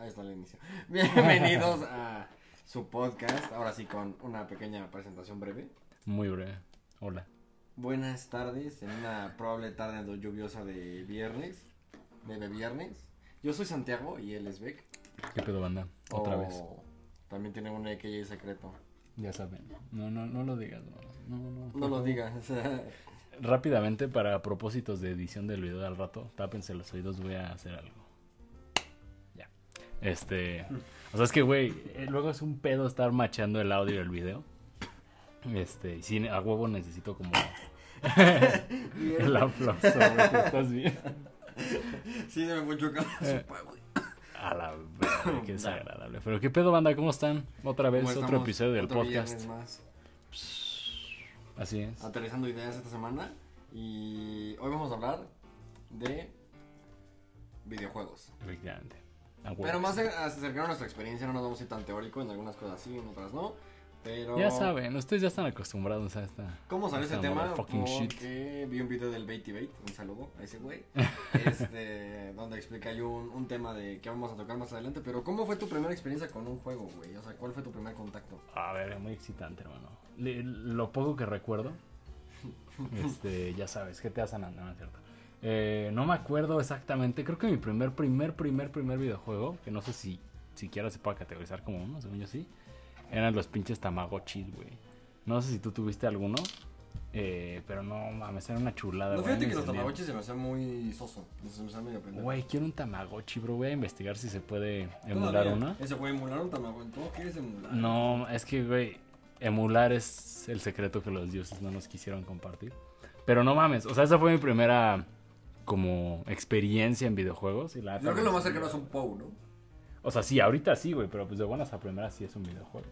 Ahí está el inicio. Bienvenidos a su podcast. Ahora sí, con una pequeña presentación breve. Muy breve. Hola. Buenas tardes en una probable tarde lluviosa de viernes. De viernes. Yo soy Santiago y él es Beck. ¿Qué pedo, banda? Otra O vez. También tiene un AKJ secreto. Ya saben. No, no, no lo digas. No, no, no, por No lo favor. digas. Rápidamente, para propósitos de edición del video al rato, tápense los oídos, voy a hacer algo. Este. O sea, es que, güey, eh, luego es un pedo estar macheando el audio y el video. Este, y sí, a huevo necesito como. el aplauso, güey, ¿estás bien? sí, se me fue chocando. Eh. A la verga, qué desagradable. Pero qué pedo, banda, ¿cómo están? Otra vez, ¿Cómo otro episodio del Otro podcast. más. Así es. Aterrizando ideas esta semana. Y hoy vamos a hablar de videojuegos. Efectivamente. Pero más a- acercar a nuestra experiencia, no nos vamos a ir tan teórico, en algunas cosas sí, en otras no. Pero. Ya saben, ustedes ya están acostumbrados a esta. ¿Cómo salió ese tema? shit. Porque vi un video del Baity Bait, un saludo a ese güey, este, donde explica ahí un, un tema de que vamos a tocar más adelante. Pero, ¿cómo fue tu primera experiencia con un juego, güey? O sea, ¿cuál fue tu primer contacto? A ver, muy excitante, hermano. Le- lo poco que recuerdo, este, ya sabes, GTA San Andreas, no es cierto. Eh, no me acuerdo exactamente, creo que mi primer, primer, primer, primer videojuego, que no sé si siquiera se puede categorizar como uno, según yo sí, eran los pinches Tamagotchis, güey. No sé si tú tuviste alguno, eh, pero no mames, era una chulada, No, güey. fíjate que los tamagotchis se me hacía muy soso. Se me hacía medio pendejo. Güey, quiero un Tamagotchi, bro. Voy a investigar si se puede emular Todavía. uno. Ese güey, emular un tamagotchi. ¿Cómo quieres emular? No, es que, güey, emular es el secreto que los dioses no nos quisieron compartir. Pero no mames, o sea, esa fue mi primera como experiencia en videojuegos. Y la creo que lo más cercano es un POU, ¿no? O sea, sí, ahorita sí, güey, pero pues de buenas a primeras sí es un videojuego.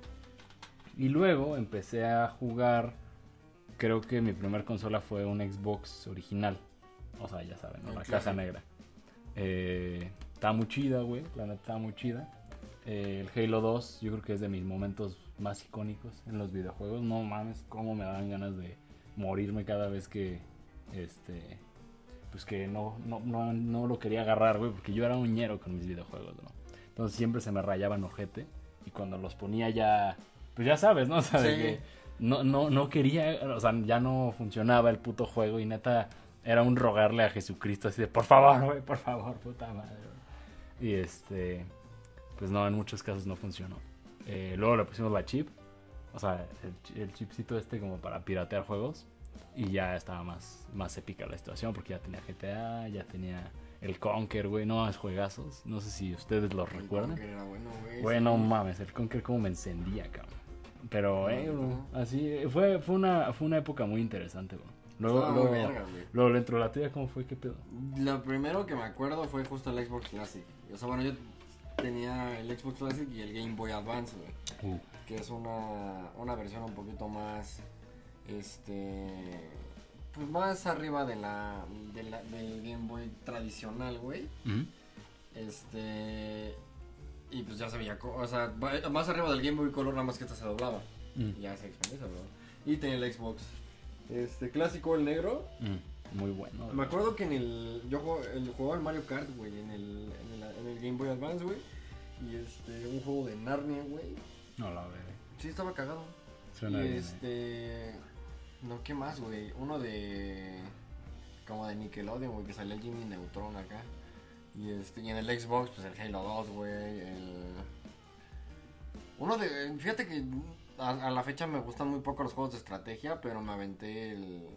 Y luego empecé a jugar, creo que mi primer consola fue un Xbox original. O sea, ya saben, ¿no? La caja negra. Eh, está muy chida, güey, la neta está muy chida. Eh, el Halo 2 yo creo que es de mis momentos más icónicos en los videojuegos. No mames, cómo me dan ganas de morirme cada vez que, este, pues que no, no, no, no lo quería agarrar, güey, porque yo era un ñero con mis videojuegos, ¿no? Entonces siempre se me rayaban ojete y cuando los ponía ya, pues ya sabes, ¿no? O sea, de que no, no, no quería, o sea, ya no funcionaba el puto juego y neta era un rogarle a Jesucristo así de, por favor, güey, por favor, puta madre. güey". Y este, pues no, en muchos casos no funcionó. Eh, luego le pusimos la chip, o sea, el, el chipcito este como para piratear juegos. Y ya estaba más, más épica la situación porque ya tenía GTA, ya tenía el Conker, güey, no, es juegazos. No sé si ustedes los El recuerdan. Conker era bueno, güey. Bueno, sí. mames, el Conker como me encendía, cabrón. Pero, eh, Ajá. bro, así, eh, fue, fue, una, fue una época muy interesante, bro. Luego, muy luego, verga, güey. luego le entró la tuya, ¿cómo fue? ¿Qué pedo? Lo primero que me acuerdo fue justo el Xbox Classic. O sea, bueno, yo tenía el Xbox Classic y el Game Boy Advance, güey. Uh, Que es una, una versión un poquito más. Este. Pues más arriba de la, de la- del Game Boy tradicional, güey. Este. Y pues ya se veía. O sea, más arriba del Game Boy Color, nada más que esta se doblaba. Mm, Y ya se expandía. Y tenía el Xbox. Este clásico, el negro. mm, muy bueno. Me acuerdo que en el. Yo jugaba, el, jugaba el Mario Kart, güey, en el, en, el, en el Game Boy Advance, güey. Y este, un juego de Narnia, güey. No la veré. Sí, estaba cagado. Suena y bien. eh. No, ¿qué más, güey? Uno de. Como de Nickelodeon, güey, que salía Jimmy Neutron acá. Y este, y en el Xbox, pues el Halo 2, güey. El. Uno de. Fíjate que a, a la fecha me gustan muy poco los juegos de estrategia, pero me aventé el.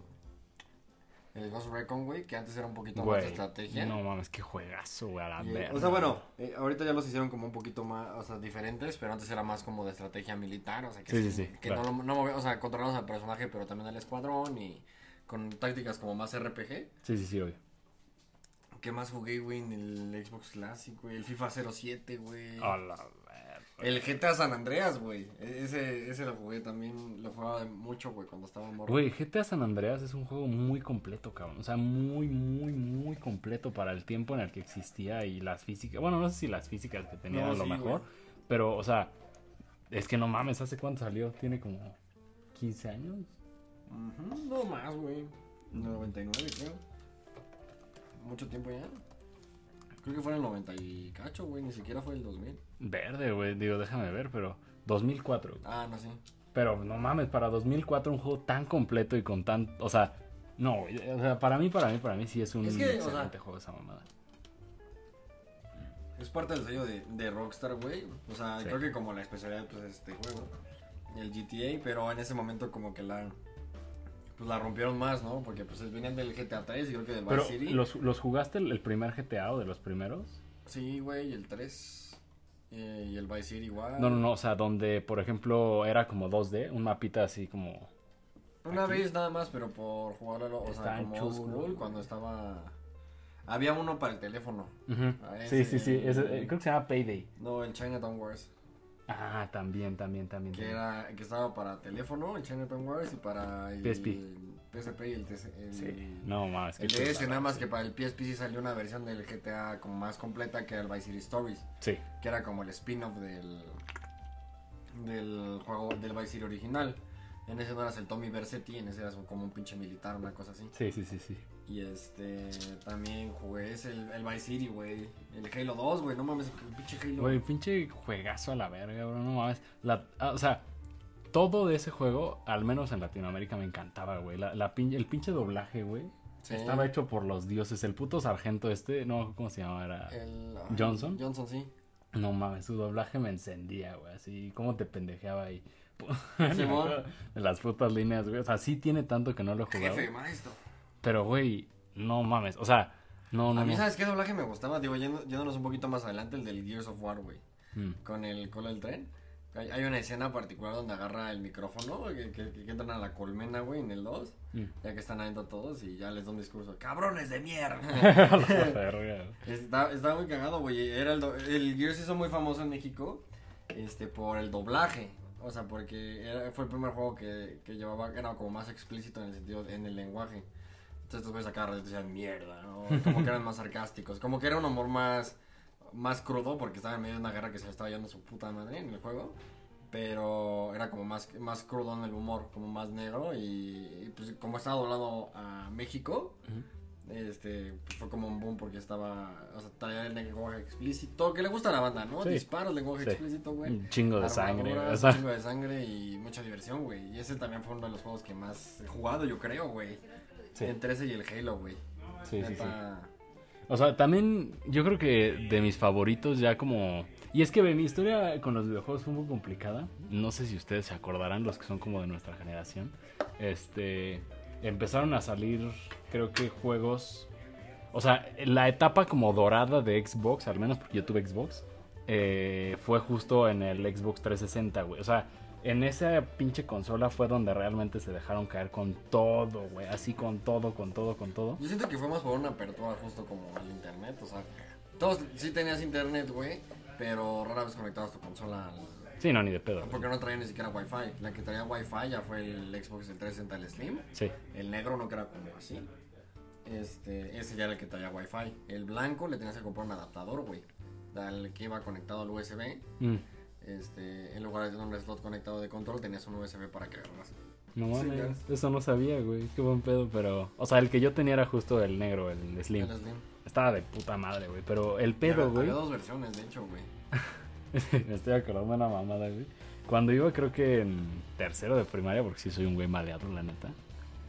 El Ghost Recon, güey, que antes era un poquito más de estrategia. no mames, qué juegazo, güey, a la verga. o sea, bueno, eh, ahorita ya los hicieron como un poquito más, o sea, diferentes, pero antes era más como de estrategia militar, o sea, que, Sí, sí, sí, que claro. no, no o sea, controlamos al personaje, pero también al escuadrón y con tácticas como más RPG. Sí, sí, sí, obvio. ¿Qué más jugué, güey, en el Xbox Classic, güey? El FIFA 07, güey. A la. El GTA San Andreas, güey. E- Ese, ese lo jugué también, lo jugaba mucho, güey, cuando estaba morro. Güey, GTA San Andreas es un juego muy completo, cabrón. O sea, muy, muy, muy completo para el tiempo en el que existía y las físicas. Bueno, no sé si las físicas que tenía No, eran lo sí, mejor. Pero, o sea, es que no mames, ¿hace cuánto salió? Tiene como 15 años. Ujú, No más, güey. 99, creo. Mucho tiempo ya. Creo que fue en el 90 y cacho, güey, ni siquiera fue el 2000. Verde, güey. Digo, déjame ver, pero 2004. Ah, no, sí. Pero no mames, para 2004 un juego tan completo y con tan... O sea, no, güey, o sea, para mí, para mí, para mí sí es un Es que, o sea- excelente juego esa mamada. Es parte del sello de, de Rockstar, güey. O sea, Sí. creo que como la especialidad, pues, es este juego. El GTA, pero en ese momento como que la... Pues la rompieron más, ¿no? Porque pues venían del GTA 3 y creo que del Pero, Vice City. ¿los, ¿los jugaste el, el primer GTA o de los primeros? Sí, güey, el 3. eh, y el Vice City igual. No, no, no, o sea, donde, por ejemplo, era como 2D, un mapita así como... Una Aquí. vez nada más, pero por jugarlo, o sea, como old school, cuando estaba... Había uno para el teléfono. Ah, Sí, sí, sí, ese, eh, creo que se llama Payday. No, el Chinatown Wars. Ah, también, también, también. Que era que estaba para teléfono, el Chinatown Wars, y para el PSP. PSP y el, TC el, Sí. No, qué el DS, nada más sí. que para el PSP sí salió una versión del GTA como más completa que era el Vice City Stories, Sí, que era como el spin-off del del juego del Vice City original. En ese no eras el Tommy Versetti, en ese eras como un pinche militar, una cosa así. sí, sí, sí, sí. Y este, también jugué ese, el, el Vice City, güey. El Halo 2, güey, no mames, el pinche Halo. Güey, pinche juegazo a la verga, bro, no mames. La, ah, o sea, todo de ese juego, al menos en Latinoamérica, me encantaba, güey. La, la el pinche doblaje, güey. Sí. Estaba hecho por los dioses. El puto sargento este, no, ¿cómo se llama? Era... El, ¿Johnson? Johnson, sí. No mames, su doblaje me encendía, güey. Así, cómo te pendejeaba ahí. De las putas líneas, güey. O sea, sí tiene tanto que no lo he jugado. Jefe, maestro. Pero, güey, no mames. O sea, no, no, A mí. ¿sabes qué doblaje me gustaba? Digo, yendo- yéndonos un poquito más adelante, el del Gears of War, güey. Mm. Con el cola del tren. Hay, hay una escena particular donde agarra el micrófono, que, que, que entran a la colmena, güey, en el 2. Mm. Ya que están adentro todos y ya les da un discurso. ¡Cabrones de mierda! Está, está muy cagado, güey. Era el, do- el Gears hizo muy famoso en México este, por el doblaje. O sea, porque era- fue el primer juego que, que llevaba, era como más explícito en el sentido, en el lenguaje. Estos güeyes acá decían mierda, ¿no? como que eran más sarcásticos. Como que era un humor más, más crudo porque estaba en medio de una guerra que se estaba yendo su puta madre en el juego. Pero era como más, más crudo en el humor, como más negro. Y, y, pues como estaba doblado a México, este, pues fue como un boom porque estaba, o sea, traía el lenguaje explícito, que le gusta a la banda, ¿no? Sí. Disparos, lenguaje Sí. explícito, güey. Un chingo de sangre, O sea, Un chingo de sangre y mucha diversión, güey. Y ese también fue uno de los juegos que más he jugado, yo creo, güey. Sí, Entre ese y el Halo, güey. sí, sí, sí. O sea, también yo creo que de mis favoritos ya como... Y es que ve, mi historia con los videojuegos fue un poco complicada. No sé si ustedes se acordarán, los que son como de nuestra generación. Este... Empezaron a salir, creo que juegos... O sea, la etapa como dorada de Xbox, al menos porque yo tuve Xbox, eh, fue justo en el Xbox 360, güey. O sea, en esa pinche consola fue donde realmente se dejaron caer con todo, güey. Así con todo, con todo, con todo. Yo siento que fue más por una apertura justo como al internet, o sea, todos sí tenías internet, güey, pero rara vez conectabas tu consola al... Sí, no, ni de pedo. güey. Porque no traía ni siquiera wifi. La que traía wifi ya fue el Xbox el 360 el Slim. Sí. El negro no que era como así. Este, ese ya era el que traía wifi. El blanco le tenías que comprar un adaptador, güey. Al que iba conectado al USB. Mm. Este, en lugar de tener un slot conectado de control, tenías un USB para que agarras. No Sí, mames, eso no sabía, güey. Qué buen pedo, pero. O sea, el que yo tenía era justo el negro, el Slim. El Slim. Estaba de puta madre, güey. Pero el pedo, güey. Había dos versiones, de hecho, güey. Me estoy acordando de una mamada, güey. Cuando iba, creo que en tercero de primaria, porque sí soy un güey maleado, la neta.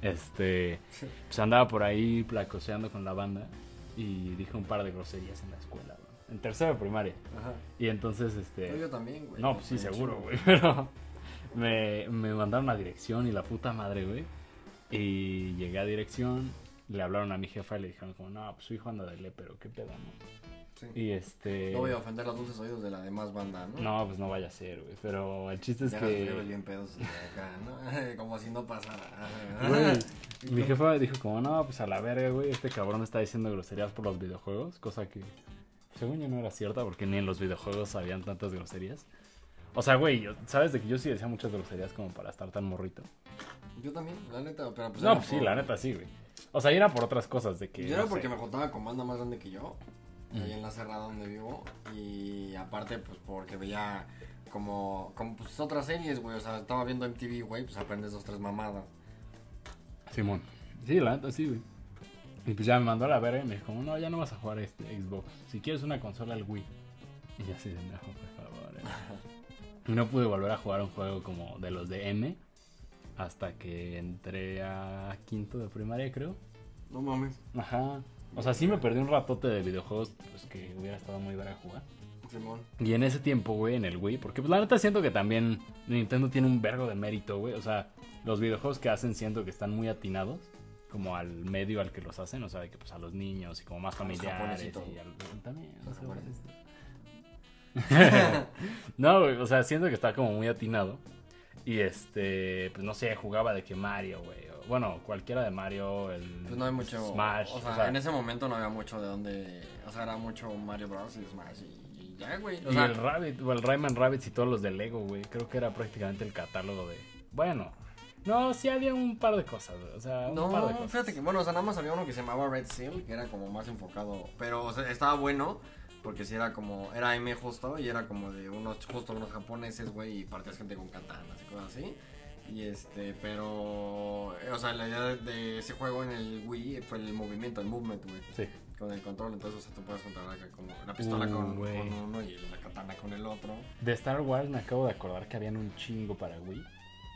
Este. Pues andaba por ahí placoseando con la banda. Y dije un par de groserías en la escuela, güey. En tercero de primaria. Ajá. Y entonces, este. Yo también, güey. No, pues sí, seguro, güey. Pero me, me mandaron a dirección y la puta madre, güey. Y llegué a dirección, le hablaron a mi jefa y le dijeron como, no, pues su hijo anda de le, pero qué pedo, ¿no? Sí. Y este... No voy a ofender los dulces oídos de la demás banda, ¿no? No, pues no vaya a ser, güey. Pero el chiste es Ya que... bien pedos acá, ¿no? Como si no pasara. Güey, mi jefa dijo como, no, pues a la verga, güey, este cabrón está diciendo groserías por los videojuegos, cosa que según yo no era cierta porque ni en los videojuegos habían tantas groserías. O sea, güey, yo- sabes de que yo sí decía muchas groserías como para estar tan morrito. Yo también, la neta, pero pues. No, pues sí, por- la neta sí, güey. O sea, y era por otras cosas de que... Yo era no porque sé. me juntaba con banda más grande que yo, Mm. ahí en la cerrada donde vivo, y aparte, pues porque veía como, como pues otras series, güey, o sea, estaba viendo MTV, güey, pues aprendes dos, tres mamadas. Simón. Sí, la neta sí, güey. Y pues ya me mandó a la verga y me dijo, no, ya no vas a jugar este Xbox. Si quieres una consola, el Wii. Y yo así de, no, por favor. eh". Y no pude volver a jugar un juego como de los de M hasta que entré a quinto de primaria, creo. No mames. Ajá. O sea, sí me perdí un ratote de videojuegos, pues que hubiera estado muy verga jugar. Simón. Y en ese tiempo, güey, en el Wii, porque pues la neta siento que también Nintendo tiene un vergo de mérito, güey. O sea, los videojuegos que hacen siento que están muy atinados, como al medio al que los hacen, o sea, de que pues a los niños y como más familiares y al, también. Los no sé, japoneses. no, güey, o sea, siento que está como muy atinado. Y este, pues no sé, jugaba de que Mario, güey. Bueno, cualquiera de Mario, el Pues no hay mucho. Smash. O sea, en ese momento no había mucho de donde. O sea, era mucho Mario Bros. y Smash y, y ya, güey. O y sea, el Rabbit, o el Rayman Rabbits y todos los de Lego, güey. Creo que era prácticamente el catálogo de. Bueno, no, sí había un par de cosas. O sea, un par de No, cosas. fíjate que, bueno, o sea, nada más había uno que se llamaba Red Seal, que era como más enfocado, pero, o sea, estaba bueno, porque sí era como, era M justo, y era como de unos, justo unos japoneses, güey, y partías gente con katanas y cosas así, y este, pero, o sea, la idea de, de ese juego en el Wii fue el movimiento, el movement, güey, Sí. con el control, entonces, o sea, tú puedes controlar acá como la pistola Uh, con, con uno y la katana con el otro. De Star Wars me acabo de acordar que habían un chingo para Wii.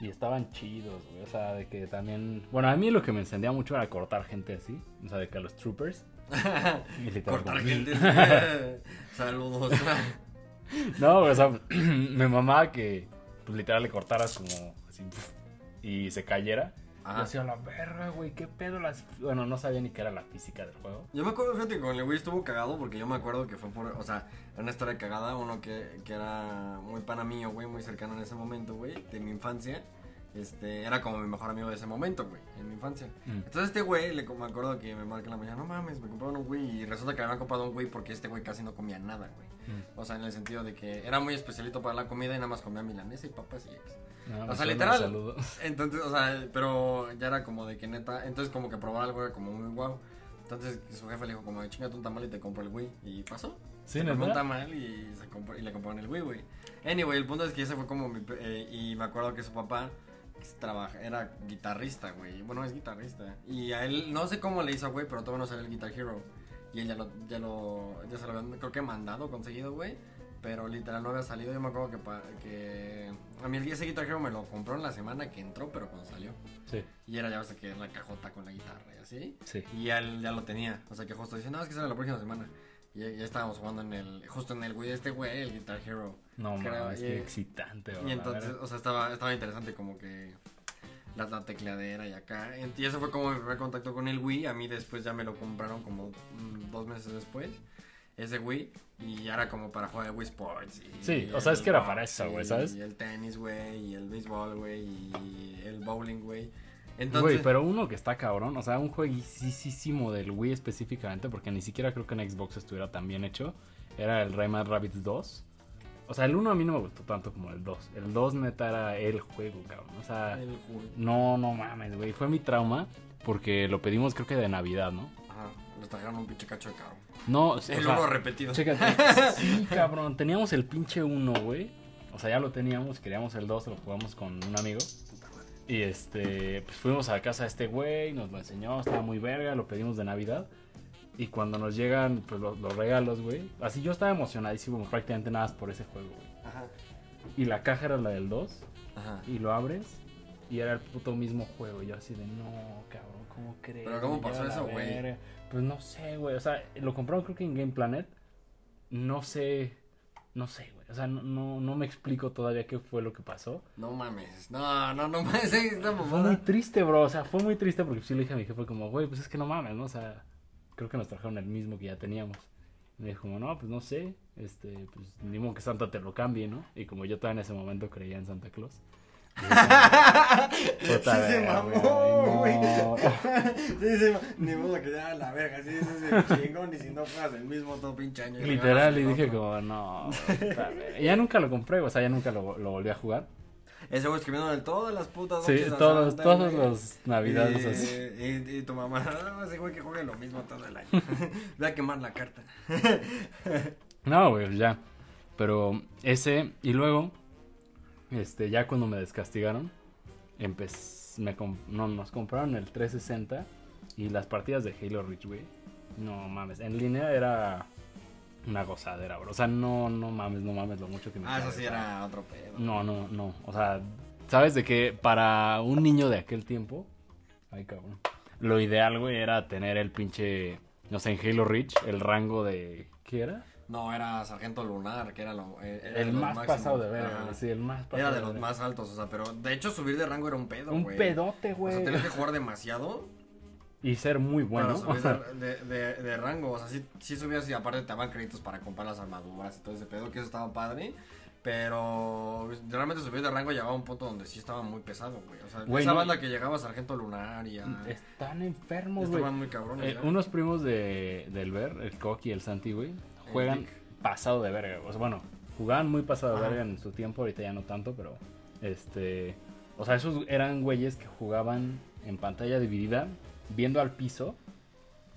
Y estaban chidos, güey. O sea, de que también. Bueno, a mí lo que me encendía mucho era cortar gente así. O sea, de que a los troopers. Cortar gente. Saludos. No, o sea, me mamaba que, pues literal, le cortaras como así. Y se cayera. Hacía la verga, güey. ¿Qué pedo las.? Bueno, no sabía ni qué era la física del juego. Yo me acuerdo, fíjate, que con el Wii estuvo cagado porque yo me acuerdo que fue por, o sea, era una historia cagada, uno que, que era muy pana mío, güey, muy cercano en ese momento, güey, de mi infancia. Este, era como mi mejor amigo de ese momento, güey, en mi infancia. Mm. Entonces este güey, le, me acuerdo que me marca en la mañana, no mames, me compraron un Wii y resulta que me habían comprado un Wii porque este güey casi no comía nada, güey. Mm. O sea, en el sentido de que era muy especialito para la comida y nada más comía milanesa y papas y X. No, O me sea, literal. Entonces, o sea, pero ya era como de que neta, entonces como que probar algo era como muy guau. Entonces su jefe le dijo como de chingate un tamal y te compro el Wii. Y pasó. Sí, se compró un tamal y, se compró, y le compraron el Wii, güey. Anyway, el punto es que ese fue como mi... eh, y me acuerdo que su papá trabaja, era guitarrista, güey. Bueno, es guitarrista. Y a él, no sé cómo le hizo, güey, pero todavía no salió el Guitar Hero. Y él ya lo, ya lo, ya se lo habían, creo que mandado, conseguido, güey. Pero literal no había salido. Yo me acuerdo que, pa- que a mí ese Guitar Hero me lo compró en la semana que entró, pero cuando salió. Sí, Y era ya ves que la cajota con la guitarra y así. sí. Y él ya lo tenía. O sea que justo dice, no, es que sale la próxima semana. Y ya, ya estábamos jugando en el, justo en el Wii de este güey, el Guitar Hero. No mames, qué excitante, güey. Y entonces, o sea, estaba, estaba interesante como que la, la tecleadera y acá. Y eso fue como mi primer contacto con el Wii. A mí después ya me lo compraron como mm, dos meses después. Ese Wii. Y era como para jugar Wii Sports. Y Sí, o sea, es que era para eso, güey, ¿sabes? Y el tenis, güey. Y el béisbol, güey. Y el bowling, güey. Entonces, Güey, pero uno que está cabrón, o sea, un jueguísimo del Wii específicamente, porque ni siquiera creo que en Xbox estuviera tan bien hecho, era el Rayman Rabbids 2. O sea, el 1 a mí no me gustó tanto como el 2. El 2 neta era el juego, cabrón. O sea, el juego. no, no mames, güey. Fue mi trauma porque lo pedimos creo que de Navidad, ¿no? Ajá, nos trajeron un pinche cacho de caro. No, El sea, uno repetido. Chécate. Sí, cabrón. Teníamos el pinche 1, güey. O sea, ya lo teníamos. Queríamos el 2, lo jugamos con un amigo. Y este, pues fuimos a la casa de este güey, nos lo enseñó, estaba muy verga, lo pedimos de Navidad. Y cuando nos llegan pues, los, los regalos, güey, así yo estaba emocionadísimo prácticamente nada más por ese juego, güey. Ajá. Y la caja era la del 2, Ajá. y lo abres, y era el puto mismo juego. Y yo así de, no, cabrón, ¿cómo crees? Pero ¿cómo pasó eso, güey? verga". Pues no sé, güey, o sea, lo compraron creo que en Game Planet. No sé, no sé, güey. O sea, no, no, no me explico todavía qué fue lo que pasó. No mames. No, no, no mames. Esta Fue muy triste, bro. O sea, fue muy triste porque sí le dije a mi jefe como, güey, pues es que no mames, ¿no? O sea, creo que nos trajeron el mismo que ya teníamos. Y me dijo como, no, pues no sé. Este, pues ni modo que Santa te lo cambie, ¿no? Y como yo todavía en ese momento creía en Santa Claus. Sí se mamó, güey. No. Sí se mamó. Ni modo que ya la verga. Sí, ese es el chingón. Y si no juegas el mismo todo pinche año. Literal, y dije como, no. puta verga". Y ya nunca lo compré, o sea, ya nunca lo, lo volví a jugar. Ese güey escribiendo en todas las putas Sí, noches a todos, Santa, todos güey. los navidades y, así. Y, y tu mamá, no, ese güey que juegue lo mismo todo el año. Ve a quemar la carta. No, güey, ya. Pero ese, y luego, este, ya cuando me descastigaron, empecé, me com- no, nos compraron el 360 Y las partidas de Halo Reach, güey. No mames. En línea era una gozadera, bro. O sea, no, no mames, no mames lo mucho que me Ah, eso sí era otro pedo. No, no, no. O sea, ¿sabes de qué? Para un niño de aquel tiempo. Ay, cabrón. Lo ideal, güey, era tener el pinche. No sé, en Halo Reach, el rango de. ¿Qué era? No, era Sargento Lunar, que era, lo, eh, era El más máximos. pasado de. Sí, el más pasado Era de de los ver. más altos, o sea, pero de hecho subir de rango era un pedo, Un güey. pedote, O güey. sea, tenías que jugar demasiado Y ser muy bueno. para subir de, de, de- de rango. O sea, sí, sí subías y aparte te daban créditos para comprar las armaduras y todo ese pedo, que eso estaba padre. Pero realmente subir de rango llegaba a un punto donde sí estaba muy pesado, güey. O sea, Güey, esa no- banda que llegaba a Sargento Lunar y a... Están enfermos, güey. Estaban muy cabrones. Eh, unos primos de, del Ver, el Coqui y el Santi, güey, juegan pasado de verga. O sea, bueno, jugaban muy pasado de Ajá. verga en su tiempo, ahorita ya no tanto, pero este. O sea, esos eran güeyes que jugaban en pantalla dividida, viendo al piso,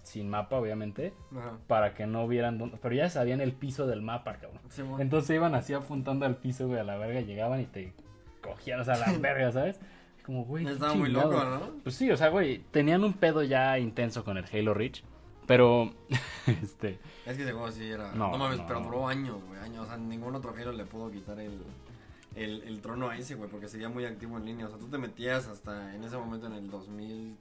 sin mapa, obviamente, Ajá. para que no vieran dónde. Pero ya sabían el piso del mapa, cabrón. Sí, mo- Entonces iban así apuntando al piso, güey, a la verga, llegaban y te cogían, o sea, a la verga, ¿sabes? Como, güey. Estaba muy loco, ¿no? Pues sí, o sea, güey, tenían un pedo ya intenso con el Halo Reach, pero, este, Es que ese juego sí era. No, No, mames, no, pero duró años, güey. Años. O sea, ningún otro Halo le pudo quitar el, el, el trono a ese, güey. Porque seguía muy activo en línea. O sea, tú te metías hasta en ese momento en el 2000.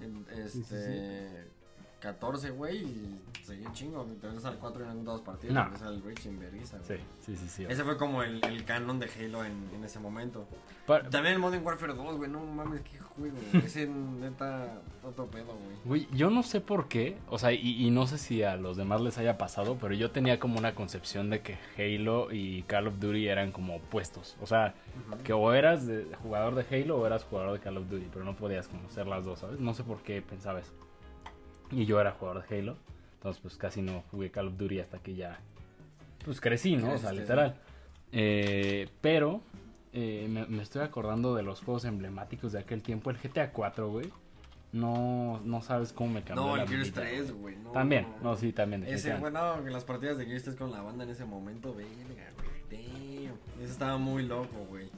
en, Sí, este. 14, güey. Y seguía chingo. Te ves al 4 en dos partidos. No. Al Reach en vergüenza, sí, sí, sí, sí. Ese fue como el, el canon de Halo en, en ese momento. También el Modern Warfare 2, güey. No mames, qué juego. Ese neta, otro pedo, güey. Güey, yo no sé por qué, o sea, y, y no sé si a los demás les haya pasado, pero yo tenía como una concepción de que Halo y Call of Duty eran como opuestos. O sea, que o eras de- jugador de Halo o eras jugador de Call of Duty, pero no podías conocer las dos, ¿sabes? No sé por qué pensaba eso. Y yo era jugador de Halo, entonces pues casi no jugué Call of Duty hasta que ya, pues crecí, ¿no? O sea, literal. Eh, pero eh, me, me estoy acordando de los juegos emblemáticos de aquel tiempo, el GTA 4, güey. No, no sabes cómo me cambió No, el Gears vida, 3, güey. No, También, no, sí, también. Ese, bueno, las partidas de Gears 3 con la banda en ese momento, verga, güey. Damn. Ese estaba muy loco, güey.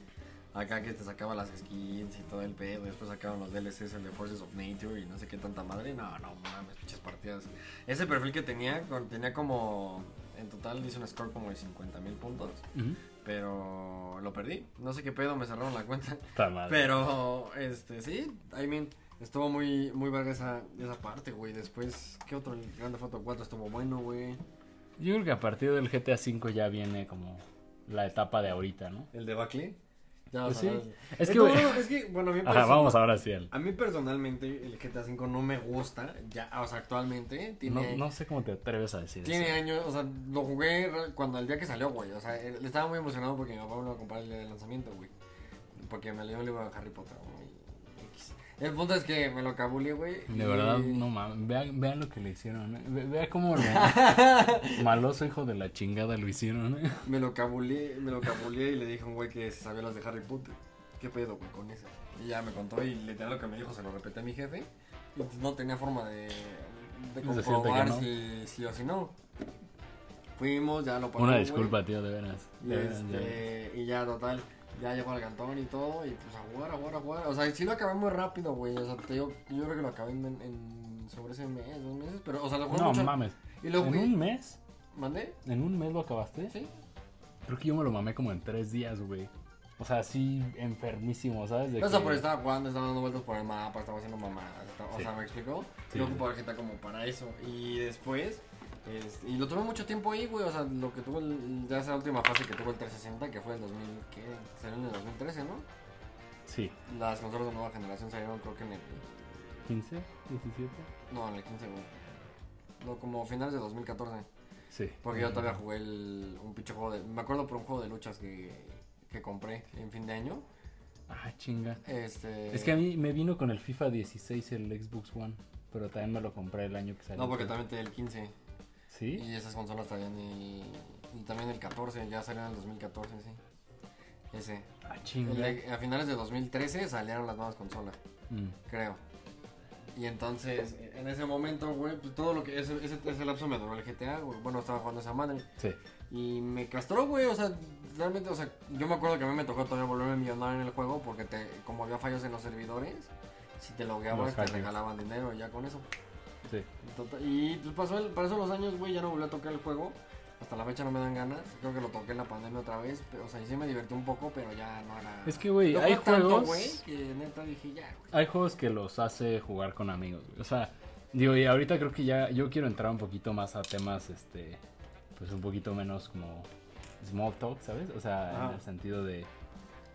Acá que te sacaba las skins y todo el pedo. Después sacaban los DLCs, el de Forces of Nature y no sé qué tanta madre. No, no mames, pinches partidas. Ese perfil que tenía, tenía como. En total hice un score como de 50 mil puntos. Pero lo perdí. No sé qué pedo, me cerraron la cuenta. Está mal. Pero, este, sí, I mean, estuvo muy, muy verga esa, esa parte, güey. Después, ¿qué otro? El Grande Foto 4 estuvo bueno, güey. Yo creo que a partir del GTA V ya viene como la etapa de ahorita, ¿no? ¿El de Ya Pues sí. Es Eh, que, no, güey- no, es que, bueno, a mí, Ajá, vamos ahora sí al... a mí personalmente el GTA V no me gusta, ya, o sea, actualmente tiene... No, no sé cómo te atreves a decir Tiene eso. años, o sea, lo jugué cuando el día que salió, güey. O sea, él- estaba muy emocionado porque mi papá me lo iba a comprar el día del lanzamiento, güey. Porque me leyó un libro de Harry Potter, güey. El punto es que me lo cabulé, güey. De y- verdad, no mames. Vean, vean lo que le hicieron. ¿eh? Ve- Vea cómo lo maloso hijo de la chingada lo hicieron. ¿eh? Me lo cabulé, me lo cabulé y le dije a un güey que se sabía las de Harry Potter. ¿Qué pedo, güey, con eso? Y ya me contó y literal lo que me dijo se lo repetí a mi jefe. Y pues no tenía forma de, de comprobar no. si sí o si no. Fuimos, ya lo pagó, Una güey. disculpa, tío, de veras. De veras, de veras. este, y ya, total, ya llegó al cantón y todo, y pues a jugar, a jugar, a jugar. O sea, sí lo acabé muy rápido, güey. O sea, te digo, yo creo que lo acabé en, en- sobre ese mes, dos meses, pero, o sea, lo jugué No mucho. mames. Y lo ¿En jugué. un mes? ¿Mandé? ¿En un mes lo acabaste? Sí. Creo que yo me lo mamé como en tres días, güey. O sea, así enfermísimo, ¿sabes? De O sea, que- pero estaba jugando, estaba dando vueltas por el mapa, estaba haciendo mamadas. estaba- Sí. O sea, ¿me explicó? Sí, yo ocupaba la como para eso. Y después, este, y lo tuve mucho tiempo ahí, güey. O sea, lo que tuvo, el, ya esa última fase que tuvo el 360, que fue el 2000, ¿qué? Salió en el 2013, ¿no? Sí. Las consolas de nueva generación salieron, creo que en el. ¿15? ¿17? No, en el 15, güey. No, como finales de 2014. Sí. Porque yo todavía jugué el, un pinche juego de. Me acuerdo por un juego de luchas que, que compré en fin de año. Ah, chinga. Este. Es que a mí me vino con el FIFA 16 el Xbox One, pero también me lo compré el año que salió. No, porque también tenía el 15. ¿Sí? Y esas consolas traían el. Y también el 14, ya salió en el 2014, sí. Ese. Ah, El a finales de 2013 salieron las nuevas consolas, Mm. creo. Y entonces, en ese momento, güey, pues todo lo que. Ese, ese, ese lapso me duró el GTA, güey. Bueno, estaba jugando esa madre. Sí. Y me castró, güey, o sea, realmente, o sea, yo me acuerdo que a mí me tocó todavía volverme millonario en el juego porque te, como había fallos en los servidores, si te logueabas te regalaban dinero ya con eso. Sí. Total- Y pues pasó el, pasó los años, güey, ya no volví a tocar el juego. Hasta la fecha no me dan ganas. Creo que lo toqué en la pandemia otra vez. Pero, o sea, y sí me divertí un poco, pero ya no era. Es que, güey, hay tanto, juegos. güey, que neta dije ya, güey. Hay juegos que los hace jugar con amigos, güey. O sea, digo, y ahorita creo que ya yo quiero entrar un poquito más a temas, este, pues un poquito menos como small talk, ¿sabes? O sea, en el sentido de,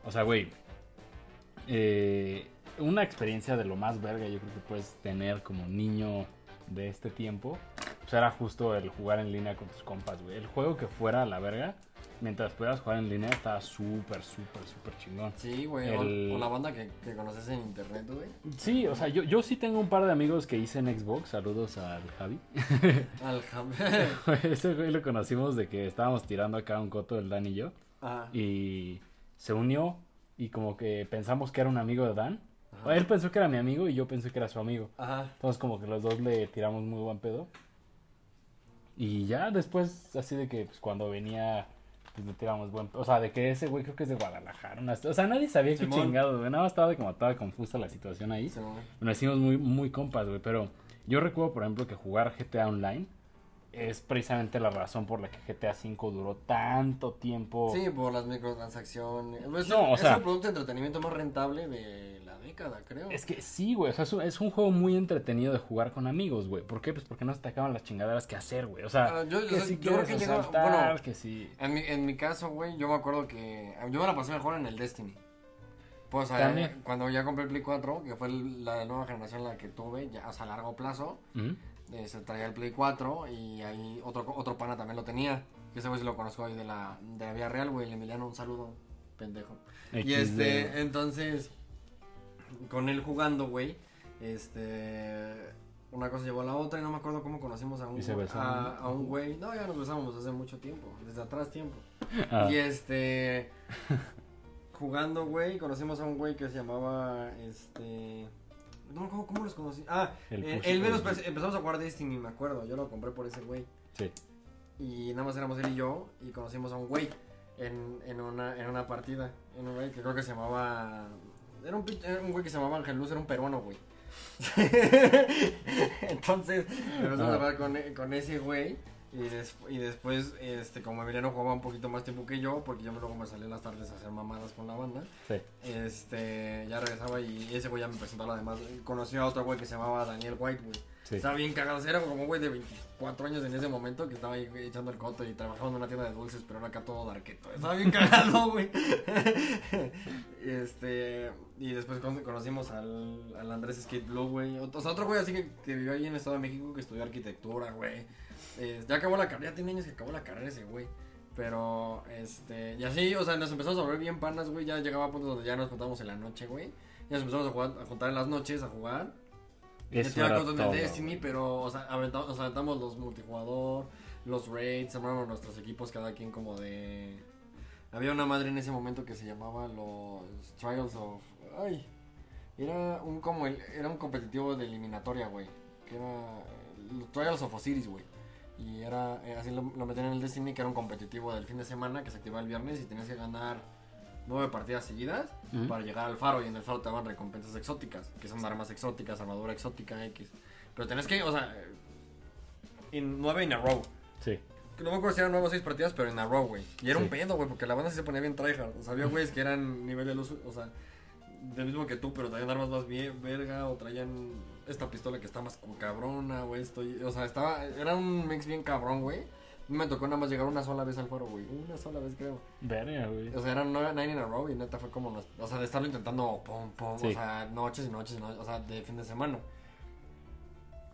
o sea, güey, eh, una experiencia de lo más verga yo creo que puedes tener como niño de este tiempo, pues era justo el jugar en línea con tus compas, güey. El juego que fuera a la verga, mientras pudieras jugar en línea, estaba súper, súper, súper chingón. Sí, güey. o- El- O, la banda que, que conoces en internet, güey. Sí, o sea, yo, yo sí tengo un par de amigos que hice en Xbox. Saludos al Javi. Al jam. Ese güey lo conocimos de que estábamos tirando acá un coto, el Dan y yo. Ajá. Y se unió y como que pensamos que era un amigo de Dan. Ajá. Él pensó que era mi amigo y yo pensé que era su amigo. Ajá. Entonces como que los dos le tiramos muy buen pedo. Y ya después, así de que pues, cuando venía, pues le tiramos buen pedo. O sea, de que ese güey creo que es de Guadalajara. una- O sea, nadie sabía qué Simón. chingado, güey. Nada más estaba como toda confusa la situación ahí. Güey. Nos hicimos muy, muy compas, güey. Pero yo recuerdo, por ejemplo, que jugar GTA Online es precisamente la razón por la que GTA V duró tanto tiempo. Sí, por las microtransacciones. Pues, No, o es sea- el producto de entretenimiento más rentable de la década, creo. Es que sí, güey. O sea, es un, es un juego muy entretenido de jugar con amigos, güey. ¿Por qué? Pues porque no se te acaban las chingaderas que hacer, güey. O sea, Ah, yo- que yo- si yo creo que bueno, que. En mi, en mi caso, güey, yo me acuerdo que. Yo me la pasé mejor en el Destiny. Pues eh, cuando ya compré el Play 4, que fue la nueva generación la que tuve, ya o sea, a largo plazo. Eh, se traía el Play 4 y ahí otro, otro pana también lo tenía. Que ese güey sí lo conozco ahí de la, de la Vía Real, güey, el Emiliano, un saludo, pendejo. Y este, entonces, con él jugando, güey, este, una cosa llevó a la otra y no me acuerdo cómo conocimos a un, a, a un güey. No, ya nos besamos hace mucho tiempo, desde atrás tiempo. Ah, Y este, jugando, güey, conocimos a un güey que se llamaba, este, no me acuerdo cómo los conocí. Ah, El eh, empezamos a jugar Destiny, me acuerdo, yo lo compré por ese güey. sí. Y nada más éramos él y yo y conocimos a un güey en, en, una, en una partida. En un güey que creo que se llamaba... Era un, era un güey que se llamaba Ángel Luz, era un peruano, güey. Entonces empezamos a jugar con, con ese güey. Y, des- y después, este, como Emiliano jugaba un poquito más tiempo que yo, porque yo luego me salía en las tardes a hacer mamadas con la banda. Sí. Este, ya regresaba y ese güey ya me presentó a la demás. Conoció a otro güey que se llamaba Daniel White, güey. Estaba bien cagado. Era como güey de 24 años en ese momento que estaba ahí echando el coto y trabajaba en una tienda de dulces, pero era acá todo darqueto. Estaba bien cagado, güey. este, y después con- conocimos al, al Andrés Skate Blue, güey. O sea, otro güey así que, que vivió ahí en el Estado de México que estudió arquitectura, güey. Eh, ya acabó la carrera, ya tiene años que acabó la carrera ese güey. Pero, este, y así, o sea, nos empezamos a volver bien panas, güey. Ya llegaba a puntos donde ya nos juntábamos en la noche, güey. Ya nos empezamos a, jugar, a juntar en las noches a jugar. Era cosas todo, Destiny, pero, o sea, aventamos, nos aventamos los multijugador, los raids, armamos nuestros equipos cada quien como de... Había una madre en ese momento que se llamaba los Trials of... Ay, era un como el, era un competitivo de eliminatoria, güey. Que era los Trials of Osiris, güey. Y era, eh, así lo, lo metían en el Destiny, que era un competitivo del fin de semana que se activaba el viernes y tenías que ganar nueve partidas seguidas Ujú. para llegar al faro y en el faro te daban recompensas exóticas, que son armas exóticas, armadura exótica X. Pero tenés que, o sea, en nueve in a row. Sí. No me acuerdo si eran nueve o seis partidas, pero en a row, güey. Y era Sí. un pedo, güey, porque la banda sí se ponía bien tryhard. O sea, había güeyes que eran nivel de luz, o sea, del mismo que tú, pero traían armas más bien verga, o traían esta pistola que está más como cabrona, güey. O sea, estaba, era un mix bien cabrón, güey. Me tocó nada más llegar una sola vez al faro, güey. Una sola vez, creo. Verga, güey. O sea, eran nueve, nine in a row y neta fue como, nos- o sea, de estarlo intentando, pum, pum, Sí. o sea, noches y noches y noches, o sea, de fin de semana.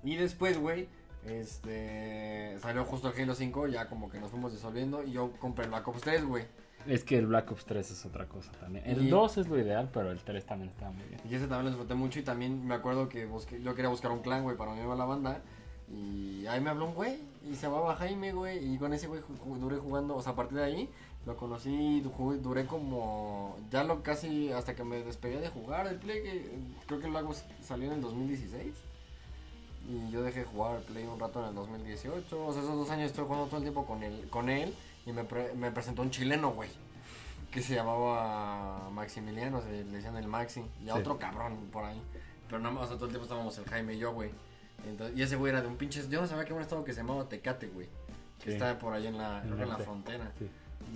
Y después, güey, este, salió justo el Halo 5, ya como que nos fuimos disolviendo y yo compré el Black Ops 3, güey. Es que el Black Ops 3 es otra cosa también. El Y- 2 es lo ideal, pero el 3 también está muy bien. Y ese también lo disfruté mucho y también me acuerdo que busqué- yo quería buscar un clan, güey, para unirme a la banda. Y ahí me habló un güey y se llamaba Jaime, güey. Y con ese güey duré jugando, o sea, a partir de ahí lo conocí, jugué- duré como, ya lo casi hasta que me despegué de jugar el Play, que creo que el Ops salió en el 2016. Y yo dejé de jugar al Play un rato en el 2018. O sea, esos dos años estuve jugando todo el tiempo con él, con él y me, pre- me presentó un chileno, güey. Que se llamaba Maximiliano, se le decían el Maxi. Y a Sí. otro cabrón por ahí. pero nada más, o sea, todo el tiempo estábamos el Jaime y yo, güey. Entonces, y ese güey era de un pinche. Yo no sabía que era un estado que se llamaba Tecate, güey. Que Sí. está por ahí en la, En la frontera. Sí.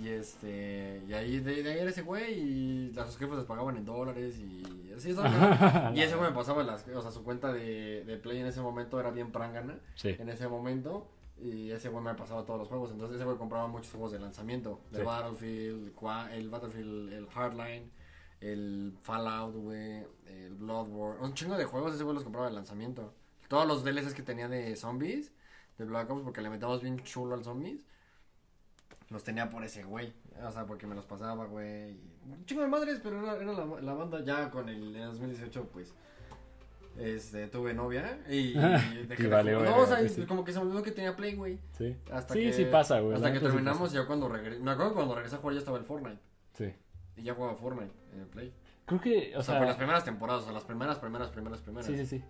Y este. Y ahí, de, de ahí era ese güey. Y las sus jefes les pagaban en dólares. Y así estaba. y ese güey me pasaba las. O sea, su cuenta de, de Play en ese momento era bien prangana. Sí. En ese momento. Y ese güey me pasaba todos los juegos. Entonces ese güey compraba muchos juegos de lanzamiento. Sí. Battlefield, el Battlefield, el Hardline, el Fallout, güey, el Bloodborne. Un chingo de juegos ese güey los compraba de lanzamiento. Todos los DLCs que tenía de zombies, de Black Ops, porque le metíamos bien chulo al zombies. Los tenía por ese güey. O sea, porque me los pasaba, güey. y chingo de madres, pero era, era la, la banda ya con el en 2018, pues. Este, tuve novia y, dejé Y de. No, o sea, y sí. como que se me olvidó que tenía Play, güey. Sí. Hasta sí, que, sí pasa, güey. Hasta que neta sí terminamos, ya cuando regresé. Me acuerdo que cuando regresé a jugar ya estaba el Fortnite. Sí. Y ya jugaba Fortnite en el Play. Creo que, o, O, sea, sea, por las primeras temporadas, o sea, las primeras, primeras, primeras, primeras. sí, sí, sí.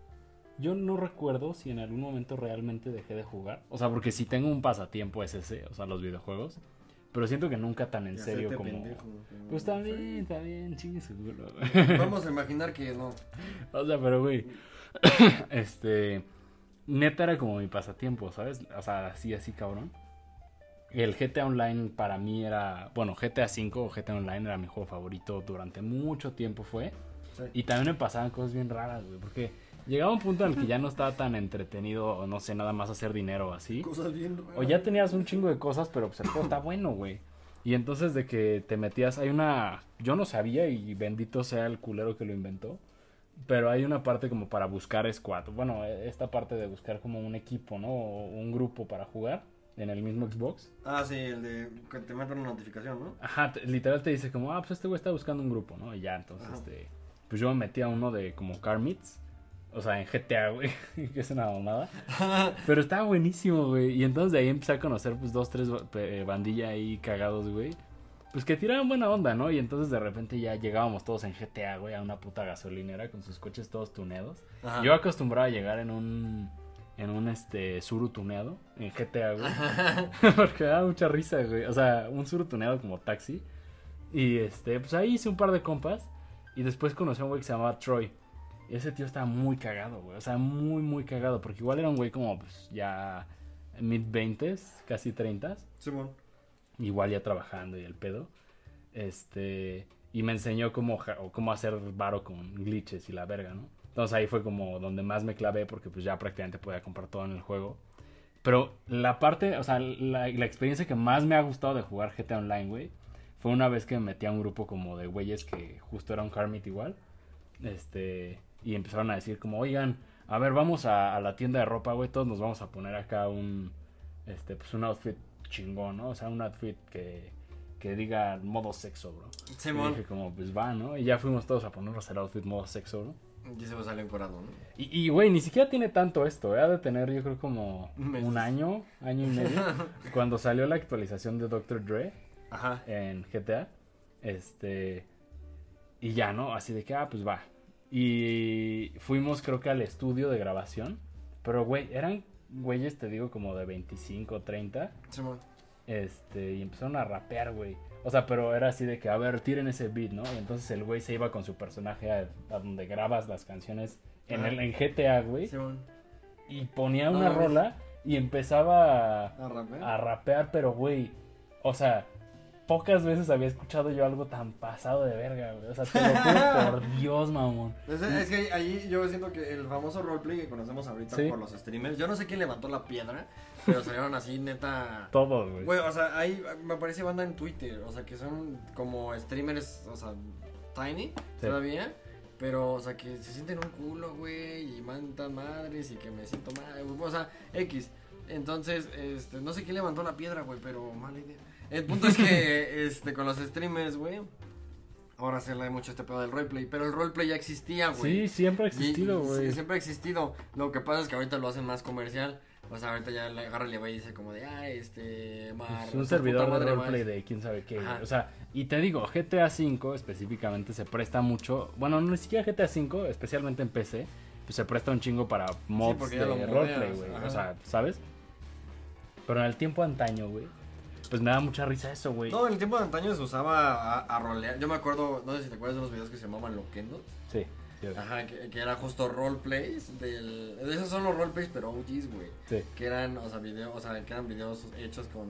Yo no recuerdo si en algún momento realmente dejé de jugar. O sea, porque si tengo un pasatiempo es ese, o sea, los videojuegos. Pero siento que nunca tan en serio como... pendejo, como- Pues está bien, está bien, chingue. Sí. Vamos a imaginar que no. O sea, pero güey, este, neta era como mi pasatiempo, ¿sabes? O sea, así, así, cabrón. El GTA Online para mí era, bueno, GTA V o GTA Online era mi juego favorito durante mucho tiempo fue. Sí. Y también me pasaban cosas bien raras, güey, porque llegaba un punto en el que ya no estaba tan entretenido, o no sé, nada más hacer dinero así. Cosas bien. O ya tenías un chingo de cosas, pero pues el juego está bueno, güey. Y entonces de que te metías, hay una, yo no sabía y bendito sea el culero que lo inventó, pero hay una parte como para buscar squad. Bueno, esta parte de buscar como un equipo, ¿no? O un grupo para jugar en el mismo Xbox. Ah, sí, el de que te manda una notificación, ¿no? Ajá, te- literal te dice como, ah, pues este güey está buscando un grupo, ¿no? Y ya, entonces, Ajá. este, pues yo me metí a uno de como Car Meets, o sea, en GTA, güey, que es una mamada. Pero estaba buenísimo, güey. Y entonces de ahí empecé a conocer, pues, dos, tres eh, bandilla ahí cagados, güey. Pues que tiraban buena onda, ¿no? Y entonces de repente ya llegábamos todos en GTA, güey, a una puta gasolinera con sus coches todos tuneados. Ajá. Yo acostumbraba a llegar en un, en un, este, suru tuneado, en GTA, güey. Porque daba mucha risa, güey. O sea, un suru tuneado como taxi. Y, este, pues ahí hice un par de compas. Y después conocí a un güey que se llamaba Troy. Ese tío estaba muy cagado, güey. O sea, muy, muy cagado. Porque igual era un güey como, pues, ya mid-20s, casi 30 Simón. igual ya trabajando y el pedo. Este, y me enseñó cómo, cómo hacer varo con glitches y la verga, ¿no? Entonces ahí fue como donde más me clavé porque pues ya prácticamente podía comprar todo en el juego. Pero la parte, o sea, la, la experiencia que más me ha gustado de jugar GTA Online, güey, fue una vez que me metí a un grupo como de güeyes que justo era un Carmit igual. Este, y empezaron a decir como, oigan, a ver, vamos a, a la tienda de ropa, güey, todos nos vamos a poner acá un, este, pues un outfit chingón, ¿no? O sea, un outfit que, que diga modo sexo, bro. Y Simón. dije como, pues va, ¿no? Y ya fuimos todos a ponernos el outfit modo sexo, ¿no? Y se me salió encuadrado, ¿no? Y, y, güey, ni siquiera tiene tanto esto, ¿eh? Ha de tener, yo creo, como Meses. un año, año y medio. cuando salió la actualización de Dr. Dre Ajá. en GTA. Este. Y ya, ¿no? Así de que, ah, pues va. Y fuimos, creo que al estudio de grabación. Pero, güey, eran güeyes, te digo, como de 25, 30. Simón. Este, y empezaron a rapear, güey. O sea, pero era así de que, a ver, tiren ese beat, ¿no? Y entonces el güey se iba con su personaje a, a donde grabas las canciones en, el, en GTA, güey. Simón. Y ponía una rola y empezaba a, A rapear. a rapear, pero güey, o sea, pocas veces había escuchado yo algo tan pasado de verga, güey. O sea, te lo juro por Dios, mamón. Es, es que ahí yo siento que el famoso roleplay que conocemos ahorita Sí. por los streamers, yo no sé quién levantó la piedra, pero salieron así neta. Todos, güey. Güey, o sea, ahí me aparece banda en Twitter, o sea, que son como streamers, o sea, tiny Sí. todavía, pero, o sea, que se sienten un culo, güey, y mandan madres y que me siento mal, o sea, X. Entonces, este, no sé quién levantó la piedra, güey, pero mala idea. El punto es que, este, con los streamers, güey, ahora se le da mucho este pedo del roleplay, pero el roleplay ya existía, güey. Sí, siempre ha existido, güey. sí, siempre ha existido. Lo que pasa es que ahorita lo hacen más comercial. O sea, ahorita ya le agarra y le va y dice como de, ah, este, Mar, Es un tu servidor de roleplay Mar". de quién sabe qué. Ajá. O sea, y te digo, GTA V específicamente se presta mucho. Bueno, no ni siquiera GTA V, especialmente en PC, pues se presta un chingo para mods de roleplay, güey. O sea, ¿sabes? Pero en el tiempo antaño, güey, pues me da mucha risa eso, güey. No, en el tiempo de antaño se usaba a, a rolear. Yo me acuerdo, no sé si te acuerdas de unos videos que se llamaban Loquendos. Sí. Sí, güey. Ajá, que, que era justo roleplays del... Esos son los roleplays, pero OGs, güey. Sí. Que eran, o sea, videos, o sea, que eran videos hechos con,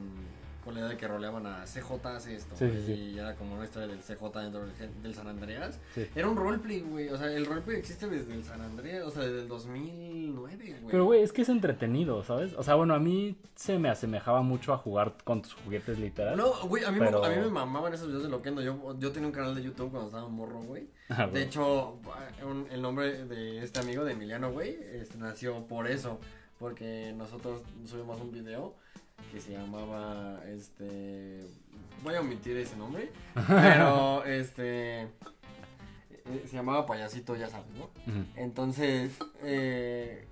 con la idea de que roleaban a CJ hace esto. Sí, sí. Y era como una historia del CJ dentro del, del San Andreas. Era un roleplay, güey. O sea, el roleplay existe desde el San Andreas, o sea, desde el 2009, güey. Pero, güey, es que es entretenido, ¿sabes? O sea, bueno, a mí se me asemejaba mucho a jugar con tus juguetes literal. No, güey, a mí, Pero- me, a mí me mamaban esos videos de Loquendo. Yo, yo tenía un canal de YouTube cuando estaba morro, güey. Ah, De hecho, un- el nombre de este amigo de Emiliano, güey, este, nació por eso. Porque nosotros subimos un video que se llamaba, este... Voy a omitir ese nombre. Pero, este... eh, Se llamaba Payasito, ya sabes, ¿no? Entonces, eh,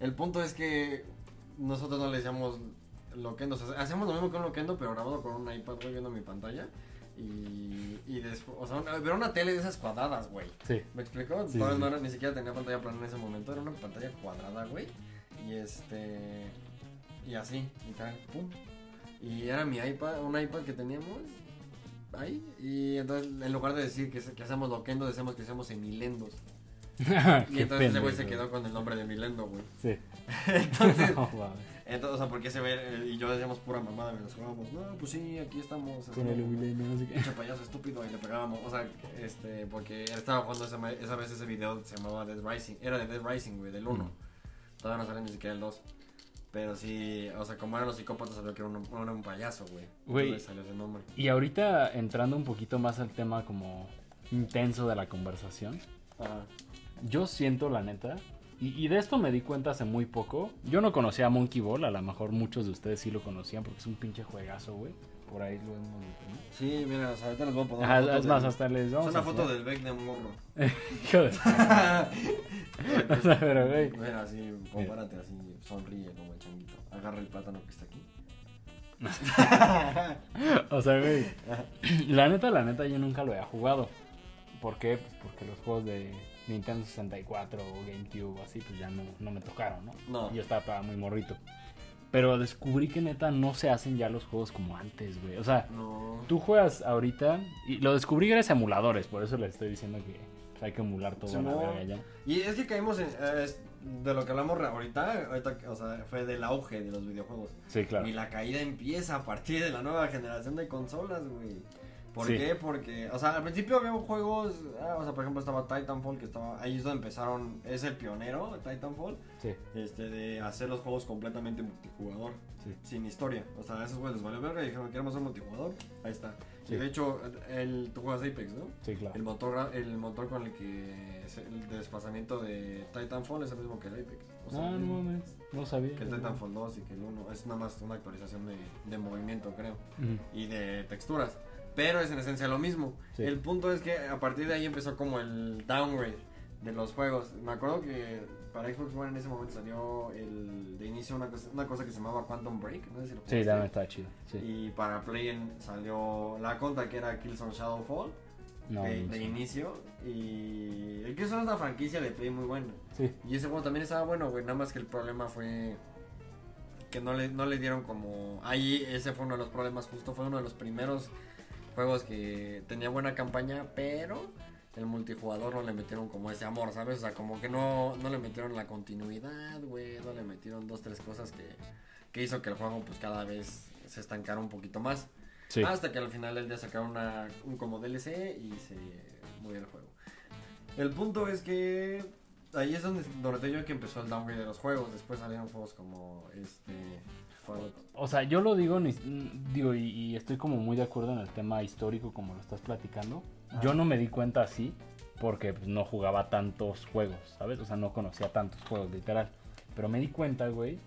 el punto es que nosotros no le decíamos Loquendo. O sea, hacemos lo mismo que un Loquendo, pero grabado con un iPad, güey, viendo mi pantalla. Y, y después, o sea, una, una tele de esas cuadradas, güey. Sí. ¿Me? Sí, sí, no era- ni siquiera tenía pantalla plana en ese momento, era una pantalla cuadrada, güey. Y este. Y así, y tal, pum. Y era mi iPad, un iPad que teníamos ahí. Y entonces, en lugar de decir que, que hacemos loquendo, decíamos que hacemos emilendos. Y Qué entonces ese güey se quedó con el nombre de Milendo, güey. Sí. Entonces, No, entonces, o sea, porque se ve, eh, y yo decíamos pura mamada, nos jugábamos, no, pues sí, aquí estamos. Con el milenio, no sé qué. Pinche payaso estúpido y le pegábamos, o sea, este, porque él estaba jugando esa, esa vez ese video se llamaba Dead Rising, era de Dead Rising, güey, del 1. Mm. Todavía no sale ni siquiera el 2. Pero sí, o sea, como eran los psicópatas, sabía que era un, era un payaso, güey. Güey. Salió ese nombre. Y ahorita entrando un poquito más al tema como intenso de la conversación, Ajá. yo siento la neta, y, y de esto me di cuenta hace muy poco, yo no conocía a Monkey Ball, a lo mejor muchos de ustedes sí lo conocían porque es un pinche juegazo, güey. Por ahí lo hemos visto, ¿no? Sí, mira, o sea, ahorita les voy a poner Ajá, una foto es más, del- hasta les Es vamos una a foto del Beck de morro. Hijo de- O sea, pero, güey. Mira, así, compárate así, sonríe como el changuito. Agarra el plátano que está aquí. O sea, güey. La neta, la neta, yo nunca lo he jugado. ¿Por qué? Pues porque los juegos de Nintendo 64 o GameCube o así, pues ya no, no me tocaron, ¿no? No. Yo estaba muy morrito. Pero descubrí que neta no se hacen ya los juegos como antes, güey. O sea, No. tú juegas ahorita y lo descubrí gracias a emuladores, por eso les estoy diciendo que pues, hay que emular todo a la verga ya. Y es que caímos en. eh, de lo que hablamos ahorita, ahorita, o sea, fue del auge de los videojuegos. Sí, claro. Y la caída empieza a partir de la nueva generación de consolas, güey. ¿Por Sí. qué? Porque, o sea, al principio había juegos, ah, o sea, por ejemplo estaba Titanfall, que estaba, ahí es donde empezaron, es el pionero, Titanfall, Sí, este, de hacer los juegos completamente multijugador, sí. sin historia. O sea, a esos güeyes les valió verga y dijeron, queremos hacer multijugador, ahí está. Y de hecho, el, tú juegas Apex, ¿no? Sí, claro. El motor, el motor con el que el desplazamiento de Titanfall es el mismo que el Apex. O sea, Ah, el no mames. No sabía. que el Titanfall 2 y que el 1 es nada más una actualización de, de movimiento, creo, y de texturas. Pero es en esencia lo mismo. Sí. El punto es que a partir de ahí empezó como el downgrade de los juegos. Me acuerdo que para Xbox One en ese momento salió el, de inicio una cosa, una cosa que se llamaba Quantum Break. No sé si lo Sí, también está chido. Sí. Y para Play salió la conta que era Killzone Shadowfall No, de, no de inicio. Y el Killzone es una franquicia de Play muy buena. Sí. Y ese juego también estaba bueno, güey. Nada más que el problema fue que no le, no le dieron como. Ahí ese fue uno de los problemas, justo fue uno de los primeros juegos que tenía buena campaña, pero el multijugador no le metieron como ese amor, ¿sabes? O sea, como que no, no le metieron la continuidad, güey. No le metieron dos, tres cosas que, que hizo que el juego, pues cada vez se estancara un poquito más. Sí. Hasta que al final del día sacaron una, un como DLC y se murió el juego. El punto es que ahí es donde noté yo que empezó el downgrade de los juegos. Después salieron juegos como este. O sea, yo lo digo, ni- digo y, y estoy como muy de acuerdo en el tema histórico como lo estás platicando. Ah. Yo no me di cuenta así porque pues, no jugaba tantos juegos, ¿sabes? O sea, no conocía tantos juegos, literal. Pero me di cuenta, güey,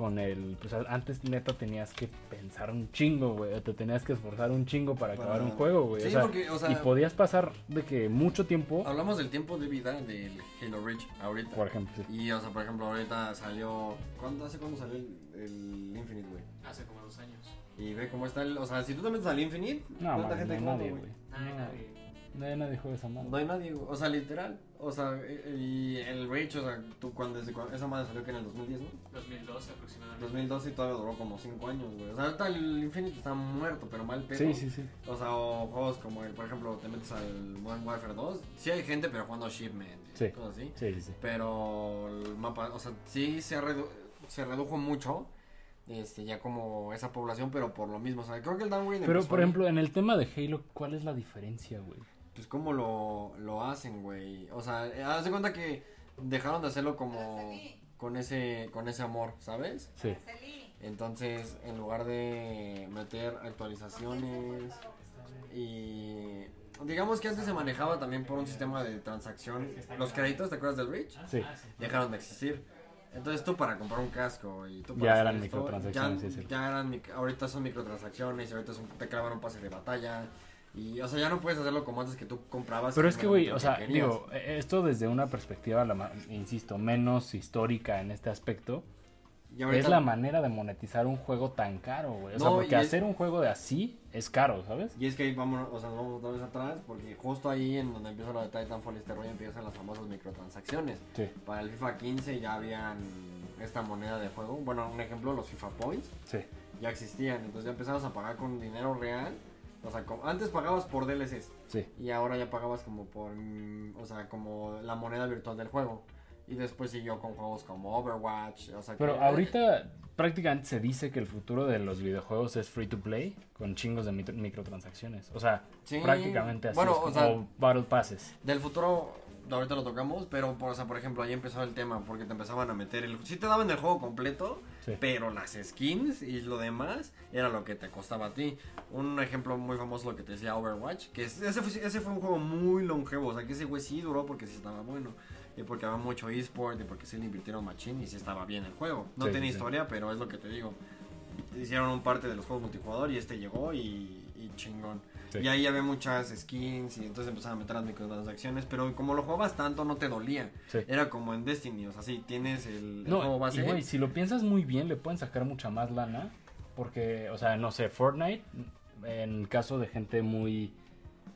con el... Pues antes neta tenías que pensar un chingo, güey. Te tenías que esforzar un chingo para, Para- acabar un juego, güey. Sí, o sea, porque, o sea- y podías pasar de que mucho tiempo, Hablamos del tiempo de vida del Halo Reach ahorita. por ejemplo. sí. Y, o sea, por ejemplo, ahorita salió. ¿Cuándo, ¿Hace cuándo salió el, el Infinite, güey? Hace como dos años. Y ve cómo está el. O sea, si tú te metes al Infinite, No, ¿cuánta gente no, nadie, güey? Nadie, No. nadie. Nadie, nadie juega esa madre. No hay nadie. O sea, literal. O sea, y el Rage, o sea, tú cuando, desde cuando esa madre salió que en el 2010, ¿no? 2012 aproximadamente. 2012 y todavía duró como 5 años, güey. O sea, ahorita el Infinity está muerto, pero mal pedo. Sí, sí, sí. O sea, o juegos como, el, por ejemplo, te metes al Modern Warfare 2. Sí hay gente, pero jugando Shipment y Sí. cosas así. Sí, sí, sí. Pero el mapa, o sea, sí se, redu- se redujo mucho. Este, ya como esa población, pero por lo mismo. O sea, creo que el downgrade Pero, por ahí. ejemplo, en el tema de Halo, ¿cuál es la diferencia, güey? Pues cómo lo, lo hacen, güey. O sea, haz de cuenta que dejaron de hacerlo como con ese con ese amor, ¿sabes? Sí. Entonces, en lugar de meter actualizaciones y digamos que antes se manejaba también por un sistema de transacción, los créditos, ¿te acuerdas del Rich? Sí. Dejaron de existir. Entonces tú para comprar un casco y tú Ya para hacer eran esto, microtransacciones, ya, sí, cierto. ya eran ahorita son microtransacciones y ahorita es un- te clavan un pase de batalla y o sea ya no puedes hacerlo como antes que tú comprabas Pero es que, güey, o sea, que digo, eh, esto desde una perspectiva, la insisto, menos histórica en este aspecto, Y ahorita- es la manera de monetizar un juego tan caro, güey. O sea, No, porque y es- hacer un juego de así es caro, ¿sabes? Y es que ahí vamos, o sea, nos vamos otra vez atrás, porque justo ahí en donde empieza lo de Titanfall y este rollo empiezan las famosas microtransacciones. Sí. Para el FIFA 15 ya habían esta moneda de juego. Bueno, un ejemplo, los FIFA Points Sí. ya existían. Entonces ya empezabas a pagar con dinero real. O sea, como- antes pagabas por DLCs Sí. y ahora ya pagabas como por, mm, o sea, como la moneda virtual del juego. Y después siguió con juegos como Overwatch. O sea, que- Pero ahorita prácticamente se dice que el futuro de los videojuegos es free to play con chingos de microtransacciones. O sea, Sí. prácticamente así Bueno, es o como sea- Battle Passes. Del futuro, ahorita lo tocamos, pero por, o sea, por ejemplo, ahí empezó el tema, porque te empezaban a meter el... Sí te daban el juego completo, Sí. pero las skins y lo demás era lo que te costaba a ti. Un ejemplo muy famoso, lo que te decía Overwatch, que es- ese fue, ese fue un juego muy longevo, o sea, que ese güey sí duró porque sí estaba bueno. Y porque había mucho eSport y porque sí le invirtieron machine y sí estaba bien el juego. No Sí, tiene sí. historia, pero es lo que te digo. Hicieron un parte de los juegos multijugador y este llegó y, y chingón. Sí. Y ahí había muchas skins y entonces empezaron a meter las microtransacciones, pero como lo jugabas tanto no te dolía. Sí. Era como en Destiny, o sea, sí, tienes el, el No, juego y base. güey, si lo piensas muy bien, le pueden sacar mucha más lana. Porque, o sea, no sé, Fortnite, en el caso de gente muy,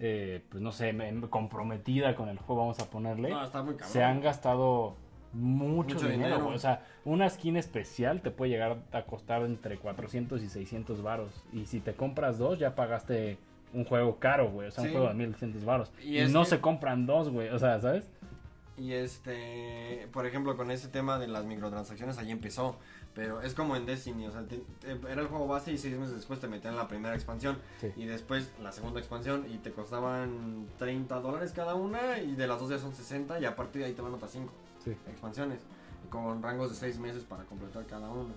eh, pues no sé, comprometida con el juego, vamos a ponerle, no, está muy cabrón. se han gastado mucho, Mucho dinero. dinero. O sea, una skin especial te puede llegar a costar entre 400 y 600 varos. Y si te compras dos, ya pagaste un juego caro, güey. O sea, Sí. un juego de 1200 varos. Y no se compran dos, güey. O sea, ¿sabes? Y este, por ejemplo, con ese tema de las microtransacciones, ahí empezó. Pero es como en Destiny, o sea, te- te- era el juego base y seis meses después te metían la primera expansión. Sí. Y después la segunda expansión y te costaban 30 dólares cada una y de las dos ya son 60 y a partir de ahí te van otras 5 Sí. expansiones. Con rangos de 6 meses para completar cada una.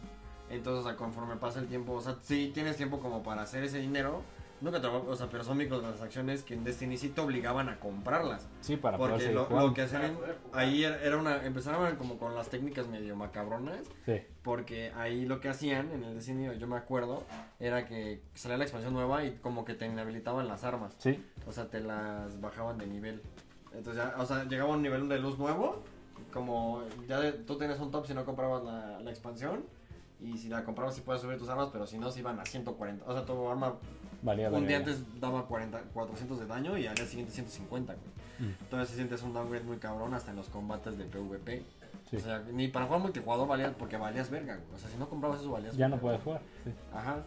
Entonces, o sea, conforme pasa el tiempo, o sea, sí tienes tiempo como para hacer ese dinero. Nunca te, o sea, pero son microtransacciones que en Destiny sí te obligaban a comprarlas. Sí, para poder Porque lo, que hacían ahí era era una empezaron como con las técnicas medio macabronas Sí. porque ahí lo que hacían en el Destiny yo me acuerdo era que salía la expansión nueva y como que te inhabilitaban las armas Sí. o sea te las bajaban de nivel entonces ya o sea llegaba a un nivel de luz nuevo como ya de- tú tenías un top si no comprabas la, la expansión y si la comprabas sí puedes subir tus armas pero si no se iban a 140 o sea tu arma Valía, un día antes daba 40, 400 de daño y al día siguiente 150, güey. Mm. Entonces si sientes un downgrade muy cabrón hasta en los combates de PvP. Sí. O sea, ni para jugar multijugador valías porque valías verga, güey. O sea, si no comprabas eso valías Ya no puedes jugar. Sí. Ajá.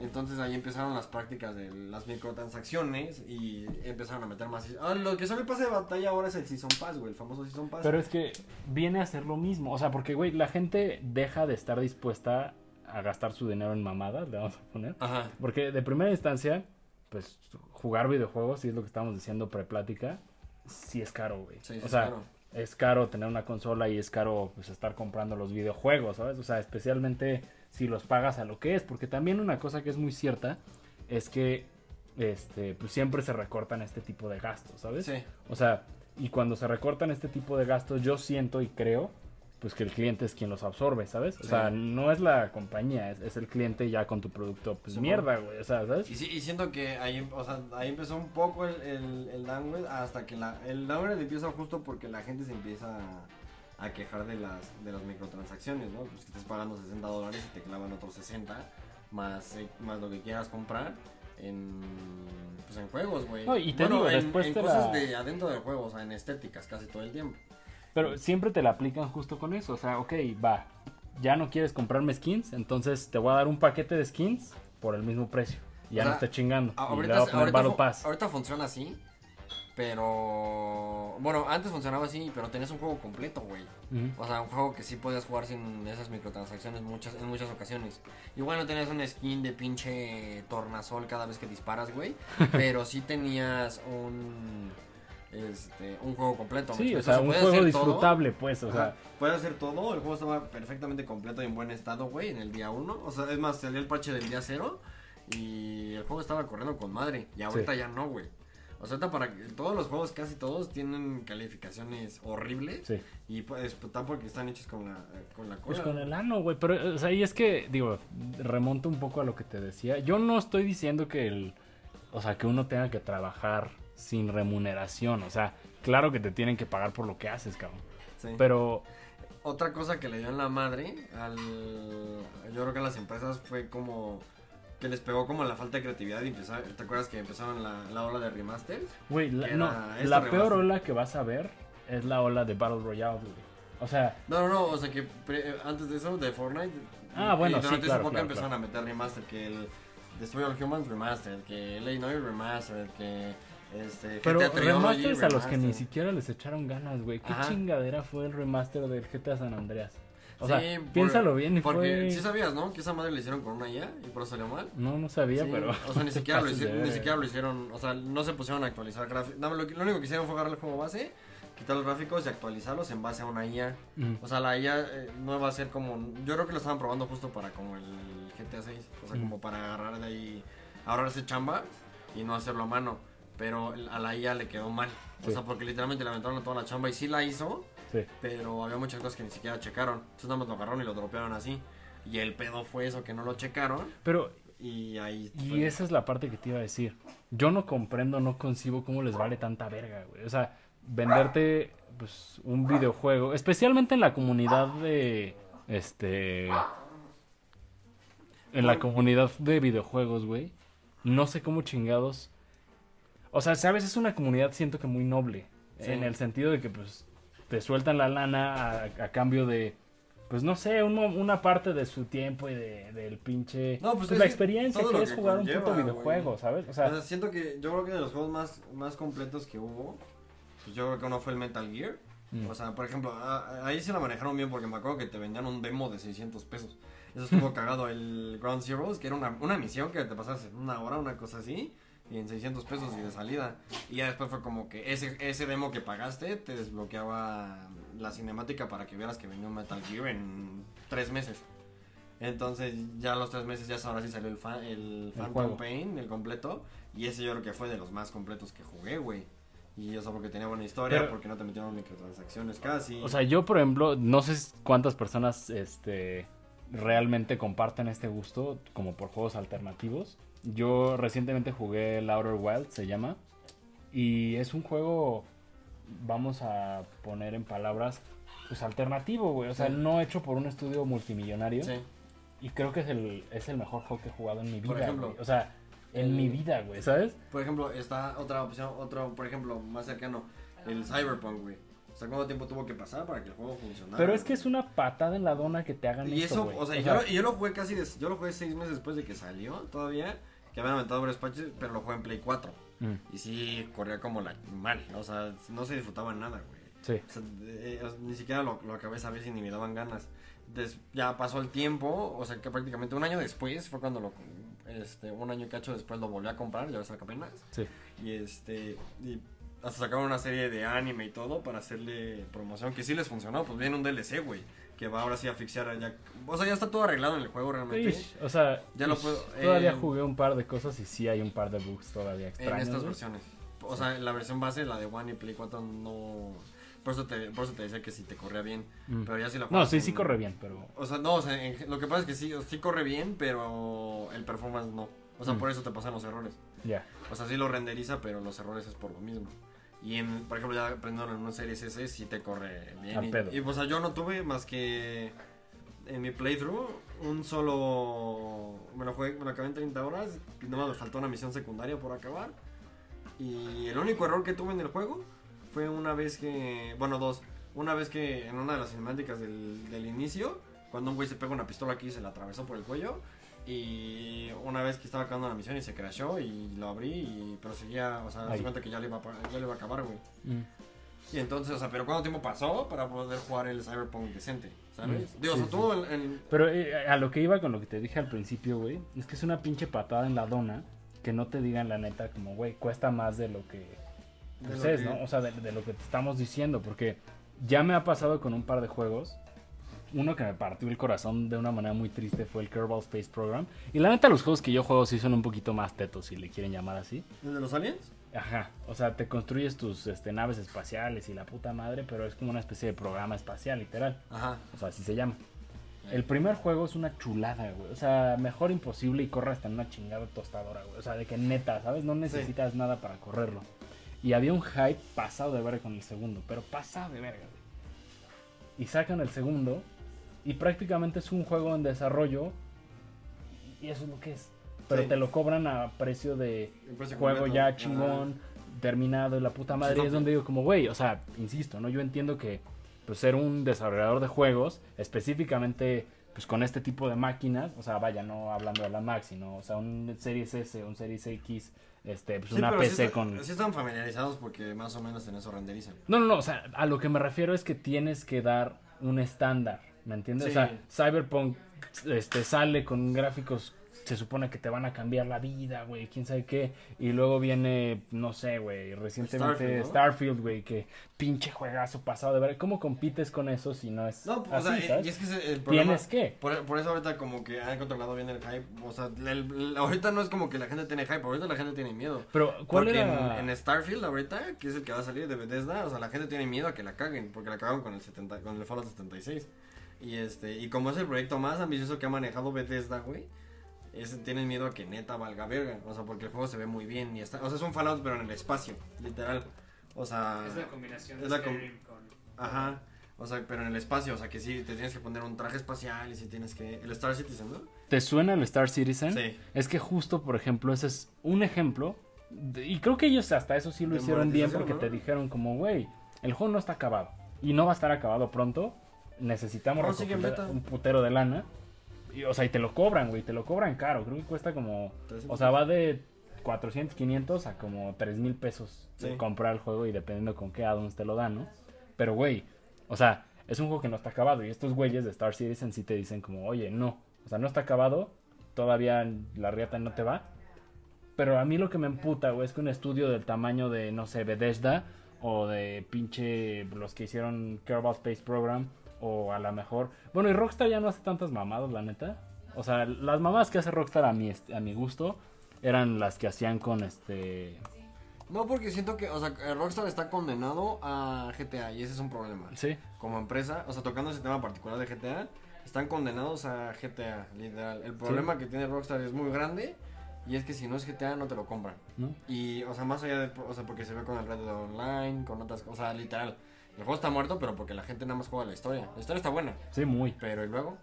Entonces ahí empezaron las prácticas de las microtransacciones y empezaron a meter más. Ah, lo que solo el pase de batalla ahora es el Season Pass, güey, el famoso Season Pass. Pero es que viene a ser lo mismo. O sea, porque, güey, la gente deja de estar dispuesta a gastar su dinero en mamadas, le vamos a poner. Ajá. Porque de primera instancia, pues jugar videojuegos, y es lo que estamos diciendo preplática, sí es caro, güey. Sí, sí, o es sea, caro. es caro tener una consola y es caro pues estar comprando los videojuegos, ¿sabes? O sea, especialmente si los pagas a lo que es, porque también una cosa que es muy cierta es que este pues siempre se recortan este tipo de gastos, ¿sabes? Sí. O sea, y cuando se recortan este tipo de gastos, yo siento y creo pues que el cliente es quien los absorbe, ¿sabes? O Sí. sea, no es la compañía, es, es el cliente ya con tu producto, pues Sí, mierda, güey, o sea, ¿sabes? Y, sí- y siento que ahí, o sea, ahí empezó un poco el, el, el downgrade hasta que la, el downgrade empieza justo porque la gente se empieza a, a quejar de las, de las microtransacciones, ¿no? Pues que estés pagando 60 dólares y te clavan otros 60 más, eh, más lo que quieras comprar en pues en juegos, güey. No, y te Bueno, digo, en, después en te cosas la- de adentro del juego, o sea, en estéticas casi todo el tiempo. Pero siempre te la aplican justo con eso. O sea, ok, va. Ya no quieres comprarme skins, entonces te voy a dar un paquete de skins por el mismo precio. Ya O no esté chingando. Ahorita, ahorita, Pass. ahorita funciona así, pero... Bueno, antes funcionaba así, pero tenías un juego completo, güey. O sea, un juego que sí podías jugar sin esas microtransacciones muchas, en muchas ocasiones. Igual no tenías un skin de pinche tornasol cada vez que disparas, güey. pero sí tenías un... Este, un juego completo. ¿me Sí, o sea, un juego todo. disfrutable, pues. O Ajá, sea, puedes hacer todo, el juego estaba perfectamente completo y en buen estado, güey, en el día 1. O sea, es más, salió el parche del día 0 y el juego estaba corriendo con madre. Y ahorita Sí. ya no, güey. O sea, para que- todos los juegos, casi todos, tienen calificaciones horribles. sí. Y pues está porque están hechos con la, con la cola. Pues con el ano, güey. Pero, o sea, y es que, digo, remonto un poco a lo que te decía. Yo no estoy diciendo que el. O sea, que uno tenga que trabajar sin remuneración. O sea, claro que te tienen que pagar por lo que haces, cabrón. Sí. Pero, Otra cosa que le dio en la madre al. Yo creo que a las empresas fue como. Que les pegó como la falta de creatividad y empezar, ¿te acuerdas que empezaron la, la ola de remasters? güey, la, no, esto la remaster. peor ola que vas a ver es la ola de Battle Royale, güey. O sea, No, no, no, o sea que pre- antes de eso, de Fortnite. Ah, bueno, y sí, claro, claro, empezaron a meter remaster, que el Destroy All Humans Remastered, que el Illinois Remastered, que este. pero GTA remasters a los que ni siquiera les echaron ganas, güey. ¿Qué Ajá. chingadera fue el remaster del GTA San Andreas? O sea, Sí, por- piénsalo bien y Porque fue... sí sabías, ¿no? Que esa madre le hicieron con una IA y por eso salió mal. No, no sabía, Sí, pero... O sea, ni siquiera, lo hicieron, ni siquiera lo hicieron. O sea, no se pusieron a actualizar gráficos. No, lo, lo único que hicieron fue agarrar el juego base, quitar los gráficos y actualizarlos en base a una IA. Ujú. O sea, la IA eh, no va a ser como. Yo creo que lo estaban probando justo para como el GTA 6. O sea, Mm. como para agarrar de ahí. Ahorrarse chamba y no hacerlo a mano. Pero a la IA le quedó mal. O sea, porque literalmente le aventaron toda la chamba y sí la hizo. Sí. Pero había muchas cosas que ni siquiera checaron. Entonces nada más lo agarraron y lo dropearon así. Y el pedo fue eso, que no lo checaron. Pero Y ahí. Y fue. esa es la parte que te iba a decir. Yo no comprendo, no concibo cómo les vale tanta verga, güey. O sea, venderte pues un videojuego, especialmente en la comunidad de este en la comunidad de videojuegos, güey. No sé cómo chingados. O sea, sabes, es una comunidad siento que muy noble Sí. en el sentido de que pues te sueltan la lana a, a cambio de pues no sé, un una parte de su tiempo y de, del pinche No, pues pues es la experiencia que es que jugar un puto videojuego, ¿sabes? O sea, O sea, siento que yo creo que de los juegos más, más completos que hubo, pues yo creo que uno fue el Metal Gear. Mm. O sea, por ejemplo, a- ahí sí la manejaron bien porque me acuerdo que te vendían un demo de 600 pesos. Eso estuvo cagado. El Ground Zeroes, que era una, una misión que te pasas en una hora, una cosa así, y en 600 pesos y de salida. Y ya después fue como que ese, ese demo que pagaste te desbloqueaba la cinemática para que vieras que venía un Metal Gear en tres meses. Entonces ya a los tres meses ya ahora sí salió el, fa- el Phantom. Pain, el completo. Y ese yo creo que fue de los más completos que jugué, güey. Y eso porque tenía buena historia, Pero- porque no te metieron microtransacciones casi. o sea, yo por ejemplo, no sé cuántas personas este realmente comparten este gusto como por juegos alternativos. Yo recientemente jugué el Outer Wild, se llama, y es un juego vamos a poner en palabras pues alternativo, güey, o sea, Sí. no hecho por un estudio multimillonario. Sí. Y creo que es el, es el mejor juego que he jugado en mi vida, Por ejemplo, güey. O sea, en el- mi vida, güey, ¿sabes? Por ejemplo, está otra opción, otro, por ejemplo, más cercano, el Cyberpunk, güey. O sea, ¿cuánto tiempo tuvo que pasar para que el juego funcionara? Pero es que es una patada en la dona que te hagan Y esto, eso, güey. o sea, yo, lo- y yo lo jugué casi, des- yo lo jugué seis meses después de que salió todavía, que habían aumentado varios patches, pero lo jugué en Play 4. Mm, Y sí, corría como la mal, o sea, no se disfrutaba nada, güey. sí. O sea, eh, o sea, ni siquiera lo, lo acabé esa vez y ni me daban ganas. Des- ya pasó el tiempo, o sea que prácticamente un año después fue cuando lo, este, un año y cacho después lo volví a comprar, ya ves apenas. Sí. Y este, y hasta sacaron una serie de anime y todo para hacerle promoción, que sí les funcionó, pues viene un DLC, güey, que va ahora sí a asfixiar a o sea, ya está todo arreglado en el juego realmente. Ish, o sea, Ya lo ish, puedo- todavía eh, jugué un par de cosas y sí hay un par de bugs todavía en extraños. estas güey. versiones. O sea, la versión base, la de One y Play 4 no... Por eso te, por eso te decía que si te corría bien. Mm. Pero ya si la No, sí, en- sí corre bien, pero... O sea, no, o sea, en- lo que pasa es que sí, sí corre bien, pero el performance no. O sea, Mm. por eso te pasan los errores. Ya. O sea, sí lo renderiza, pero los errores es por lo mismo. Y en, por ejemplo, ya aprendiendo en una serie SS sí te corre bien. Y, y, pues, yo no tuve más que en mi playthrough un solo. Me lo, jugué, me lo acabé en 30 horas. Y nomás me faltó una misión secundaria por acabar. Y el único error que tuve en el juego fue una vez que. Bueno, dos. Una vez que en una de las cinemáticas del, del inicio, cuando un güey se pega una pistola aquí y se la atravesó por el cuello. Y una vez que estaba acabando la misión y se crashó y lo abrí, y, pero seguía, o sea, Ahí. se cuenta que ya le iba a, ya le iba a acabar, güey. Mm. Y entonces, o sea, pero ¿cuánto tiempo pasó para poder jugar el Cyberpunk decente? ¿Sabes? Mm, Digo, o sí, sea, sí. tú en, en- Pero eh, a lo que iba con lo que te dije al principio, güey, es que es una pinche patada en la dona que no te digan la neta como, güey, cuesta más de lo que De pues lo es, que- ¿no? O sea, de, de lo que te estamos diciendo, porque ya me ha pasado con un par de juegos. Uno que me partió el corazón de una manera muy triste fue el Kerbal Space Program. Y la neta, los juegos que yo juego sí son un poquito más tetos, si le quieren llamar así. ¿El de los aliens? Ajá, o sea, te construyes tus este, naves espaciales y la puta madre, pero es como una especie de programa espacial, literal. Ajá. O sea, así se llama. El primer juego es una chulada, güey. O sea, mejor imposible y corre hasta en una chingada tostadora, güey. O sea, de que neta, ¿sabes? No necesitas nada para correrlo. Y había un hype pasado de verga con el segundo, pero pasado de verga, güey. Y sacan el segundo y prácticamente es un juego en desarrollo y eso es lo que es. Pero Sí. te lo cobran a precio de precio juego completo. ya Ajá. chingón, terminado y la puta madre. Sí, no, es donde digo, como, güey, o sea, insisto, ¿no? Yo entiendo que pues, ser un desarrollador de juegos, específicamente pues con este tipo de máquinas, o sea, vaya, no hablando de la Mac, sino, o sea, un Series S, un Series X, este, pues Sí, una PC sí, está- con... sí están familiarizados porque más o menos en eso renderizan. No, no, no, o sea, a lo que me refiero es que tienes que dar un estándar, ¿me entiendes? O sea, Cyberpunk este, sale con gráficos, se supone que te van a cambiar la vida, güey, quién sabe qué, y luego viene, no sé, güey, recientemente Starfield, güey, que pinche juegazo pasado de ver, ¿cómo compites con eso si no es No, pues, así, o sea, ¿sabes? y es que el problema... ¿Tienes qué? Por, por eso ahorita como que han controlado bien el hype. O sea, el- el- ahorita no es como que la gente tiene hype, ahorita la gente tiene miedo. Pero, ¿cuál porque era...? en, en Starfield ahorita, que es el que va a salir de Bethesda, o sea, la gente tiene miedo a que la caguen, porque la cagaron con el 70, con el Fallout 76. Y este, y como es el proyecto más ambicioso que ha manejado Bethesda, güey, es, tienen miedo a que neta valga verga, o sea, porque el juego se ve muy bien y está, o sea, es un Fallout pero en el espacio, literal. O sea, Es la combinación de la com- con... ajá, o sea, pero en el espacio, o sea, que sí te tienes que poner un traje espacial y si tienes que el Star Citizen, ¿no? ¿Te suena el Star Citizen? Sí. Es que justo, por ejemplo, ese es un ejemplo. de- y creo que ellos hasta eso sí lo hicieron bien porque ¿no? te dijeron como, güey, el juego no está acabado. Y no va a estar acabado pronto. Necesitamos recopilar un putero de lana. Y, o sea, y te lo cobran, güey. Te lo cobran caro. Creo que cuesta como... 300. O sea, va de 400, 500 a como 3 mil pesos de Sí. comprar el juego y dependiendo con qué addons te lo dan, ¿no? Pero, güey, o sea, es un juego que no está acabado y estos güeyes de Star Citizen sí te dicen como, oye, no, o sea, no está acabado, todavía la riata no te va. Pero a mí lo que me emputa, güey, es que un estudio del tamaño de, no sé, Bethesda o de pinche los que hicieron Kerbal Space Program o a lo mejor... Bueno, y Rockstar ya no hace tantas mamadas, la neta. O sea, las mamadas que hace Rockstar a mi, a mi gusto eran las que hacían con este... No, porque siento que, o sea, eh, Rockstar está condenado a GTA y ese es un problema. Sí. Como empresa, o sea, tocando ese tema particular de GTA, están condenados a GTA, literal. El problema que tiene Rockstar es muy grande y es que si no es GTA no te lo compran. ¿no? Y, o sea, más allá de, o sea, porque se ve con el Red Dead Online, con otras cosas, o sea, literal. El juego está muerto, pero porque la gente nada más juega la historia. La historia está buena, Sí, muy. pero ¿y luego?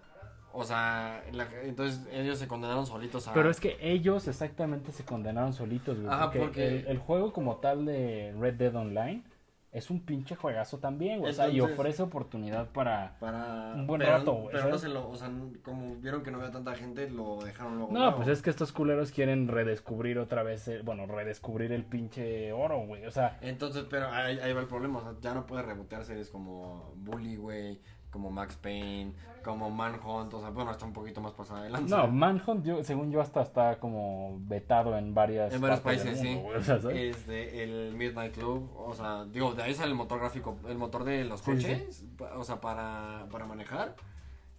O sea, la- entonces ellos se condenaron solitos a... Pero es que ellos exactamente se condenaron solitos, güey. Ajá, porque porque- el, el juego como tal de Red Dead Online es un pinche juegazo también, güey. o sea, y ofrece oportunidad para... Para... Un buen pero, rato, güey, Pero no se lo, o sea, como vieron que no había tanta gente, lo dejaron luego. No, pues es que estos culeros quieren redescubrir otra vez, el- bueno, redescubrir el pinche oro, güey. O sea, Entonces, pero ahí, ahí va el problema, o sea, ya no puedes rebotear series como Bully, güey, como Max Payne, como Manhunt, o sea, bueno, está un poquito más pasada adelante. no, Manhunt, yo, según yo, hasta está como vetado en varias En varios países, sí. mundo. Este, el Midnight Club, o sea, digo, de ahí sale el motor gráfico, el motor de los Sí, coches, o sea, para, para manejar,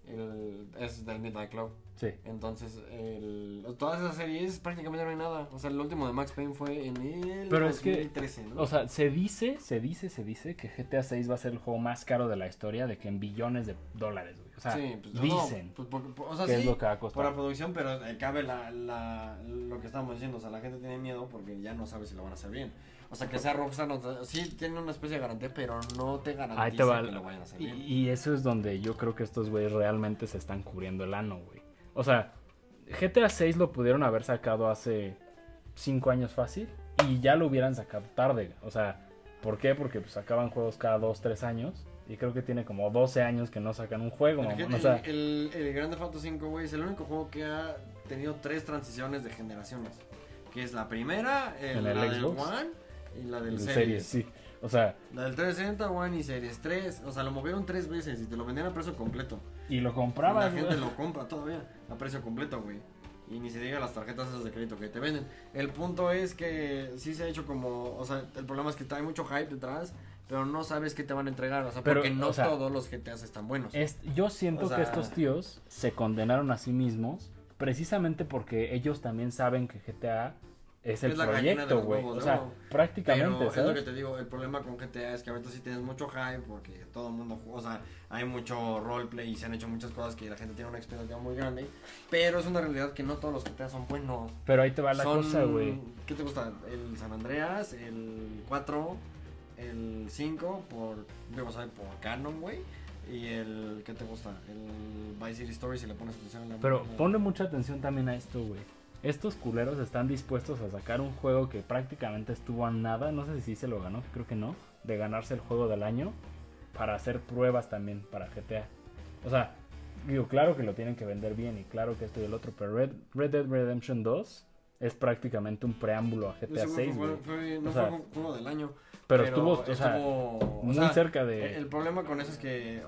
el, es del Midnight Club. Sí. Entonces, el, todas esas series prácticamente no hay nada. O sea, el último de Max Payne fue en el Pero es que, 2013, ¿no? O sea, se dice, se dice, se dice que GTA 6 va a ser el juego más caro de la historia, de que en billones de dólares, güey. O sea, sí, pues, no, dicen pues, por- o sea, que sí, es lo que va a por la producción, pero eh, cabe la, la, lo que estábamos diciendo. O sea, la gente tiene miedo porque ya no sabe si lo van a hacer bien. O sea, que sea Rockstar, sí tiene una especie de garantía, pero no te garantiza Ahí te va. que lo vayan a hacer Y, bien. y eso es donde yo creo que estos güeyes realmente se están cubriendo el ano, güey. O sea, GTA 6 lo pudieron haber sacado hace 5 años fácil y ya lo hubieran sacado tarde. O sea, ¿por qué? Porque pues sacaban juegos cada 2, 3 años. Y creo que tiene como 12 años que no sacan un juego. El, el, O sea, el, el Grand Theft Auto 5, güey, es el único juego que ha tenido tres transiciones de generaciones. Que es la primera, el- la del. One y la del en Series. series, sí. O sea, La del 360, One y Series 3. O sea, lo movieron tres veces y te lo vendían a precio completo. y lo la comprabas, gente güey. lo compra todavía a precio completo, güey. Y ni se diga las tarjetas esas de crédito que te venden. El punto es que sí se ha hecho como. O sea, el problema es que hay mucho hype detrás, pero no sabes qué te van a entregar. O sea, Pero, porque no o sea, todos los GTAs están buenos. Es- yo siento O sea- que estos tíos se condenaron a sí mismos precisamente porque ellos también saben que GTA es el Es proyecto, güey. O sea, prácticamente, Pero es lo que te digo, el problema con GTA es que ahorita sí tienes mucho hype porque todo el mundo, juega, o sea, hay mucho roleplay y se han hecho muchas cosas que la gente tiene una experiencia muy grande, pero es una realidad que no todos los GTA son buenos. Pero ahí te va la son, cosa, güey. ¿Qué te gusta? El San Andreas, el 4, el 5 por, digo, o sea, por Canon, güey. Y el, ¿qué te gusta? El Vice City Story si le pones atención en la Pero ponle mucha atención también a esto, güey. Estos culeros están dispuestos a sacar un juego que prácticamente estuvo a nada, no sé si sí se lo ganó, creo que no, de ganarse el juego del año para hacer pruebas también para GTA. O sea, digo, claro que lo tienen que vender bien y claro que esto y el otro, pero Red, Red Dead Redemption 2 es prácticamente un preámbulo a GTA Ese güey 6, fue- güey. fue- no O sea, fue juego del año. Pero, estuvo, o sea, estuvo, o muy sea, cerca de... El problema con eso es que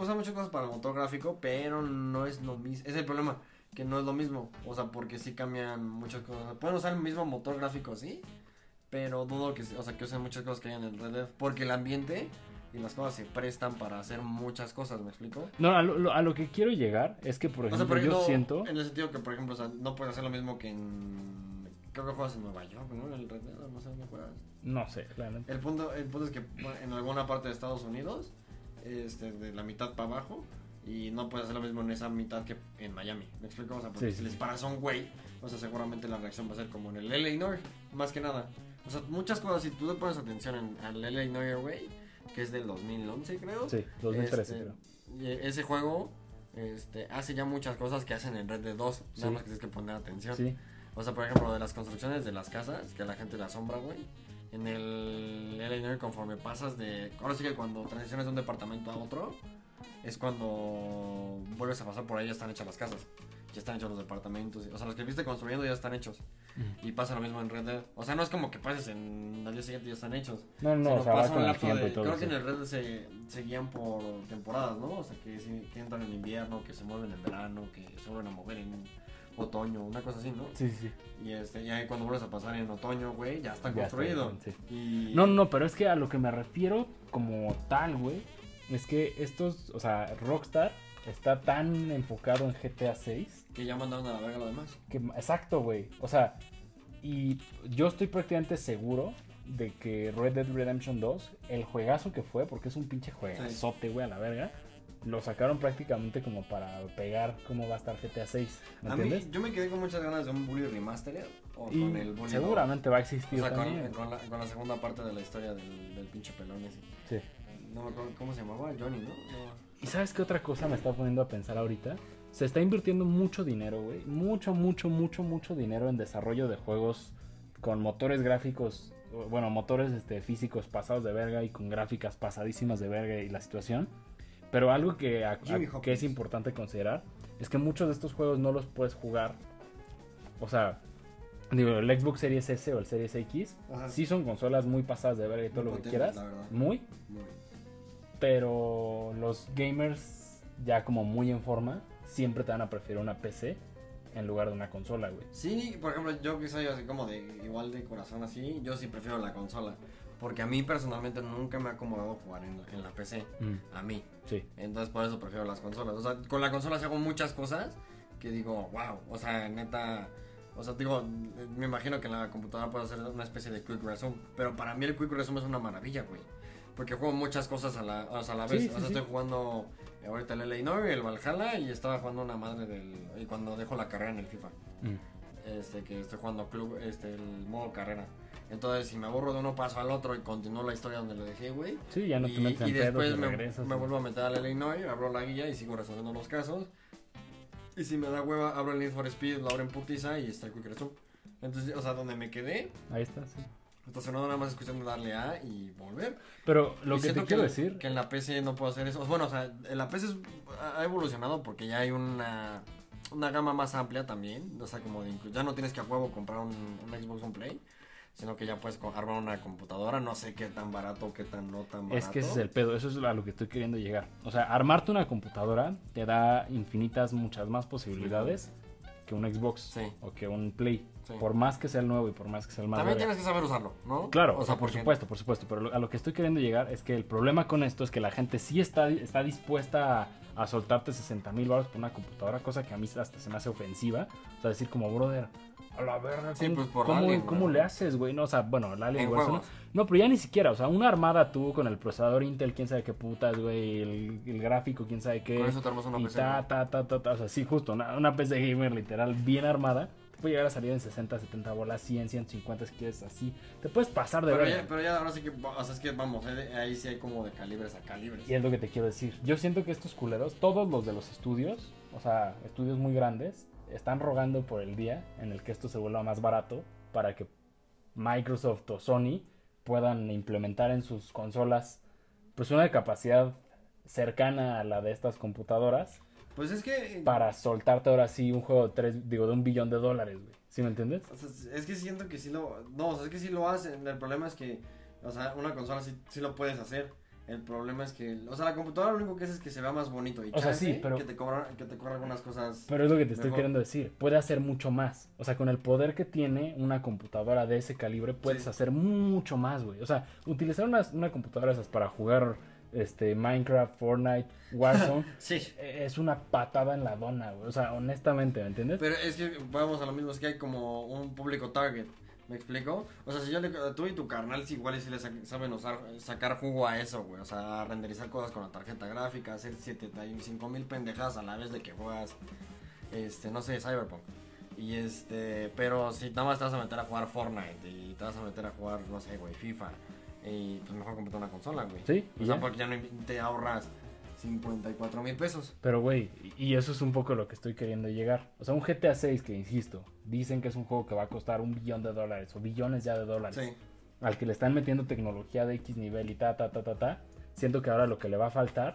usa muchas cosas para el motor gráfico, pero no es lo mismo. Es el problema, que no es lo mismo. O sea, porque sí cambian muchas cosas. Pueden usar el mismo motor gráfico, sí, pero dudo que, o sea, que usen muchas cosas que hay en el Red Dead. Porque el ambiente y las cosas se prestan para hacer muchas cosas, ¿me explico? No, a lo, a lo que quiero llegar es que, por O sea, ejemplo, yo siento... En el sentido que, por ejemplo, o sea, no puedes hacer lo mismo que en... Creo que juegas en Nueva York, ¿no? En el Red Dead, no sé dónde juegas. No sé, la neta. El punto, el punto es que en alguna parte de Estados Unidos, este, de la mitad para abajo, y no puedes hacer lo mismo en esa mitad que en Miami. ¿Me explico? O sea, porque Sí, si les paras a un güey, o sea, seguramente la reacción va a ser como en el LA Noir, más que nada. O sea, muchas cosas, si tú le pones atención en, al LA Noir, güey, que es del 2011, creo. Sí, 2013 este, creo. ese juego este, hace ya muchas cosas que hacen en Red Dead 2, nada Sí. más que tienes que poner atención. Sí, O sea, por ejemplo, de las construcciones de las casas, que a la gente le asombra, güey. En el Illinois, conforme pasas de. Ahora sí que cuando transicionas de un departamento a otro, es cuando vuelves a pasar por ahí, ya están hechas las casas. Ya están hechos los departamentos. O sea, los que viste construyendo ya están hechos. Y pasa lo mismo en Red Dead. O sea, no es como que pases en el día siguiente ya están hechos. No, no, o sea, pasa con el tiempo de- y todo Creo que en el Red Dead se, se guían por temporadas, ¿no? O sea, que, que entran en invierno, que se mueven en verano, que se vuelven a mover en otoño, una cosa así, ¿no? Sí, sí. Y este, ya cuando vuelves a pasar en otoño, güey, ya está Ya está, construido. sí. Y... No, no, pero es que a lo que me refiero como tal, güey, es que estos, o sea, Rockstar está tan enfocado en GTA 6 Que ya mandaron a la verga lo demás. que, exacto, güey, o sea, y yo estoy prácticamente seguro de que Red Dead Redemption 2, el juegazo que fue, porque es un pinche juegazote, güey, a la verga, lo sacaron prácticamente como para pegar cómo va a estar GTA 6, ¿me A mí, yo me quedé con muchas ganas de un Bully Remastered o Y con el Bully seguramente va a 2. existir O sea, también. con, con la, con la segunda parte de la historia del, del pinche pelón ese. Sí. No me acuerdo cómo se llamaba, Johnny, ¿no? No. ¿Y sabes qué otra cosa me está poniendo a pensar ahorita? Se está invirtiendo mucho dinero, güey. Mucho, mucho, mucho, mucho dinero en desarrollo de juegos con motores gráficos, bueno, motores este, físicos pasados de verga y con gráficas pasadísimas de verga y la situación. Pero algo que, a- que es importante considerar es que muchos de estos juegos no los puedes jugar. O sea, digo, el Xbox Series S o el Series X Ajá. sí son consolas muy pasadas de verga y todo Muy lo que quieras. Muy, Muy. Pero los gamers ya como muy en forma siempre te van a preferir una PC en lugar de una consola, güey. Sí, por ejemplo, yo que soy así como de igual de corazón así, yo sí prefiero la consola. Porque a mí personalmente nunca me ha acomodado jugar en, en la PC. A mí. Sí. Entonces por eso prefiero las consolas. O sea, con la consola sí hago muchas cosas que digo, wow. O sea, neta. O sea, digo, me imagino que en la computadora puedo hacer una especie de quick resume. Pero para mí el quick resume es una maravilla, güey. Porque juego muchas cosas a la, o sea, a la vez. sí, o sea, sí. estoy jugando eh, ahorita el LA Noir, el Valhalla y estaba jugando una madre del. Y cuando dejo la carrera en el FIFA. Este, que estoy jugando club, este, el modo carrera. Entonces, si me aburro de uno, paso al otro y continúo la historia donde lo dejé, güey. Sí, ya no te y, metes en y después me, regresas. me y- vuelvo a meter al Illinois, abro la guía y sigo resolviendo los casos. Y si me da hueva, abro el Need for Speed, lo abro en putiza y está el Quick Resume. Entonces, o sea, donde me quedé, Ahí está, sí. Estacionado nada más es cuestión de darle A y volver. Pero lo Y que te quiero en- decir, Que en la PC no puedo hacer eso. Bueno, o sea, en la PC es- ha evolucionado porque ya hay una, una gama más amplia también. O sea, como de ya no tienes que a huevo comprar un, un Xbox One Play, sino que ya puedes armar una computadora. No sé qué tan barato qué tan no tan barato. es que ese es el pedo, eso es a lo que estoy queriendo llegar. O sea, armarte una computadora te da infinitas, muchas más posibilidades que un Xbox Sí. o que un Play. Sí. Por más que sea el nuevo y por más que sea el más También tienes que saber usarlo, ¿no? Claro, o sea, por supuesto, por supuesto. Pero a lo que estoy queriendo llegar es que el problema con esto es que la gente sí está, está dispuesta a, a soltarte 60 mil baros por una computadora, cosa que a mí hasta se me hace ofensiva. O sea, decir como, brother, a la verga, Sí, ¿cómo, pues, por cómo- Alien, cómo güey. le haces, güey? No, o sea, bueno, el Alien no, no, pero ya ni siquiera, o sea, una armada tú con el procesador Intel, quién sabe qué putas, güey, el, el gráfico, quién sabe qué. Con eso te armas una y PC, ta, ta, ta, ta, ta, o sea, sí, justo, una, una PC gamer literal bien armada. Puede llegar a salir en 60, 70 bolas, 100, 150 si quieres así. Te puedes pasar de Pero ya, pero ya ahora sí que, o sea, es que vamos, ahí sí hay como de calibres a calibres. Y es lo que te quiero decir. Yo siento que estos culeros, todos los de los estudios, o sea, estudios muy grandes, están rogando por el día en el que esto se vuelva más barato para que Microsoft o Sony puedan implementar en sus consolas pues una capacidad cercana a la de estas computadoras Pues es que... para soltarte ahora sí un juego de tres, digo, de un billón de dólares, güey. ¿Sí me entiendes? O sea, es que siento que sí lo... No, o sea, es que sí lo hacen. El problema es que, o sea, una consola sí, sí lo puedes hacer. El problema es que, o sea, la computadora lo único que hace es que se vea más bonito. Y O sea, sí, pero- Que te cobra, que te cobra algunas cosas... Pero es lo que te estoy queriendo decir. Puede hacer mucho más. O sea, con el poder que tiene una computadora de ese calibre, puedes Sí. hacer mucho más, güey. O sea, utilizar una, una computadora esas para jugar este, Minecraft, Fortnite, Warzone, Sí. eh, es una patada en la dona, güey. O sea, honestamente, ¿me entiendes? Pero es que vamos a lo mismo, es que hay como un público target. ¿Me explico? O sea, si yo le. Tú y tu carnal, sí, igual y si le sa- saben usar, sacar jugo a eso, güey. O sea, renderizar cosas con la tarjeta gráfica, hacer 75 mil pendejadas a la vez de que juegas, este, no sé, Cyberpunk. Y este, pero si nada más te vas a meter a jugar Fortnite y te vas a meter a jugar, no sé, güey, FIFA. Y pues mejor comprarte una consola, güey. Sí, O sea, ya. porque ya no te ahorras 54 mil pesos. Pero, güey, y eso es un poco lo que estoy queriendo llegar. O sea, un GTA 6 que, insisto, dicen que es un juego que va a costar un billón de dólares o billones ya de dólares. Sí. al que le están metiendo tecnología de X nivel y ta, ta, ta, ta, ta, siento que ahora lo que le va a faltar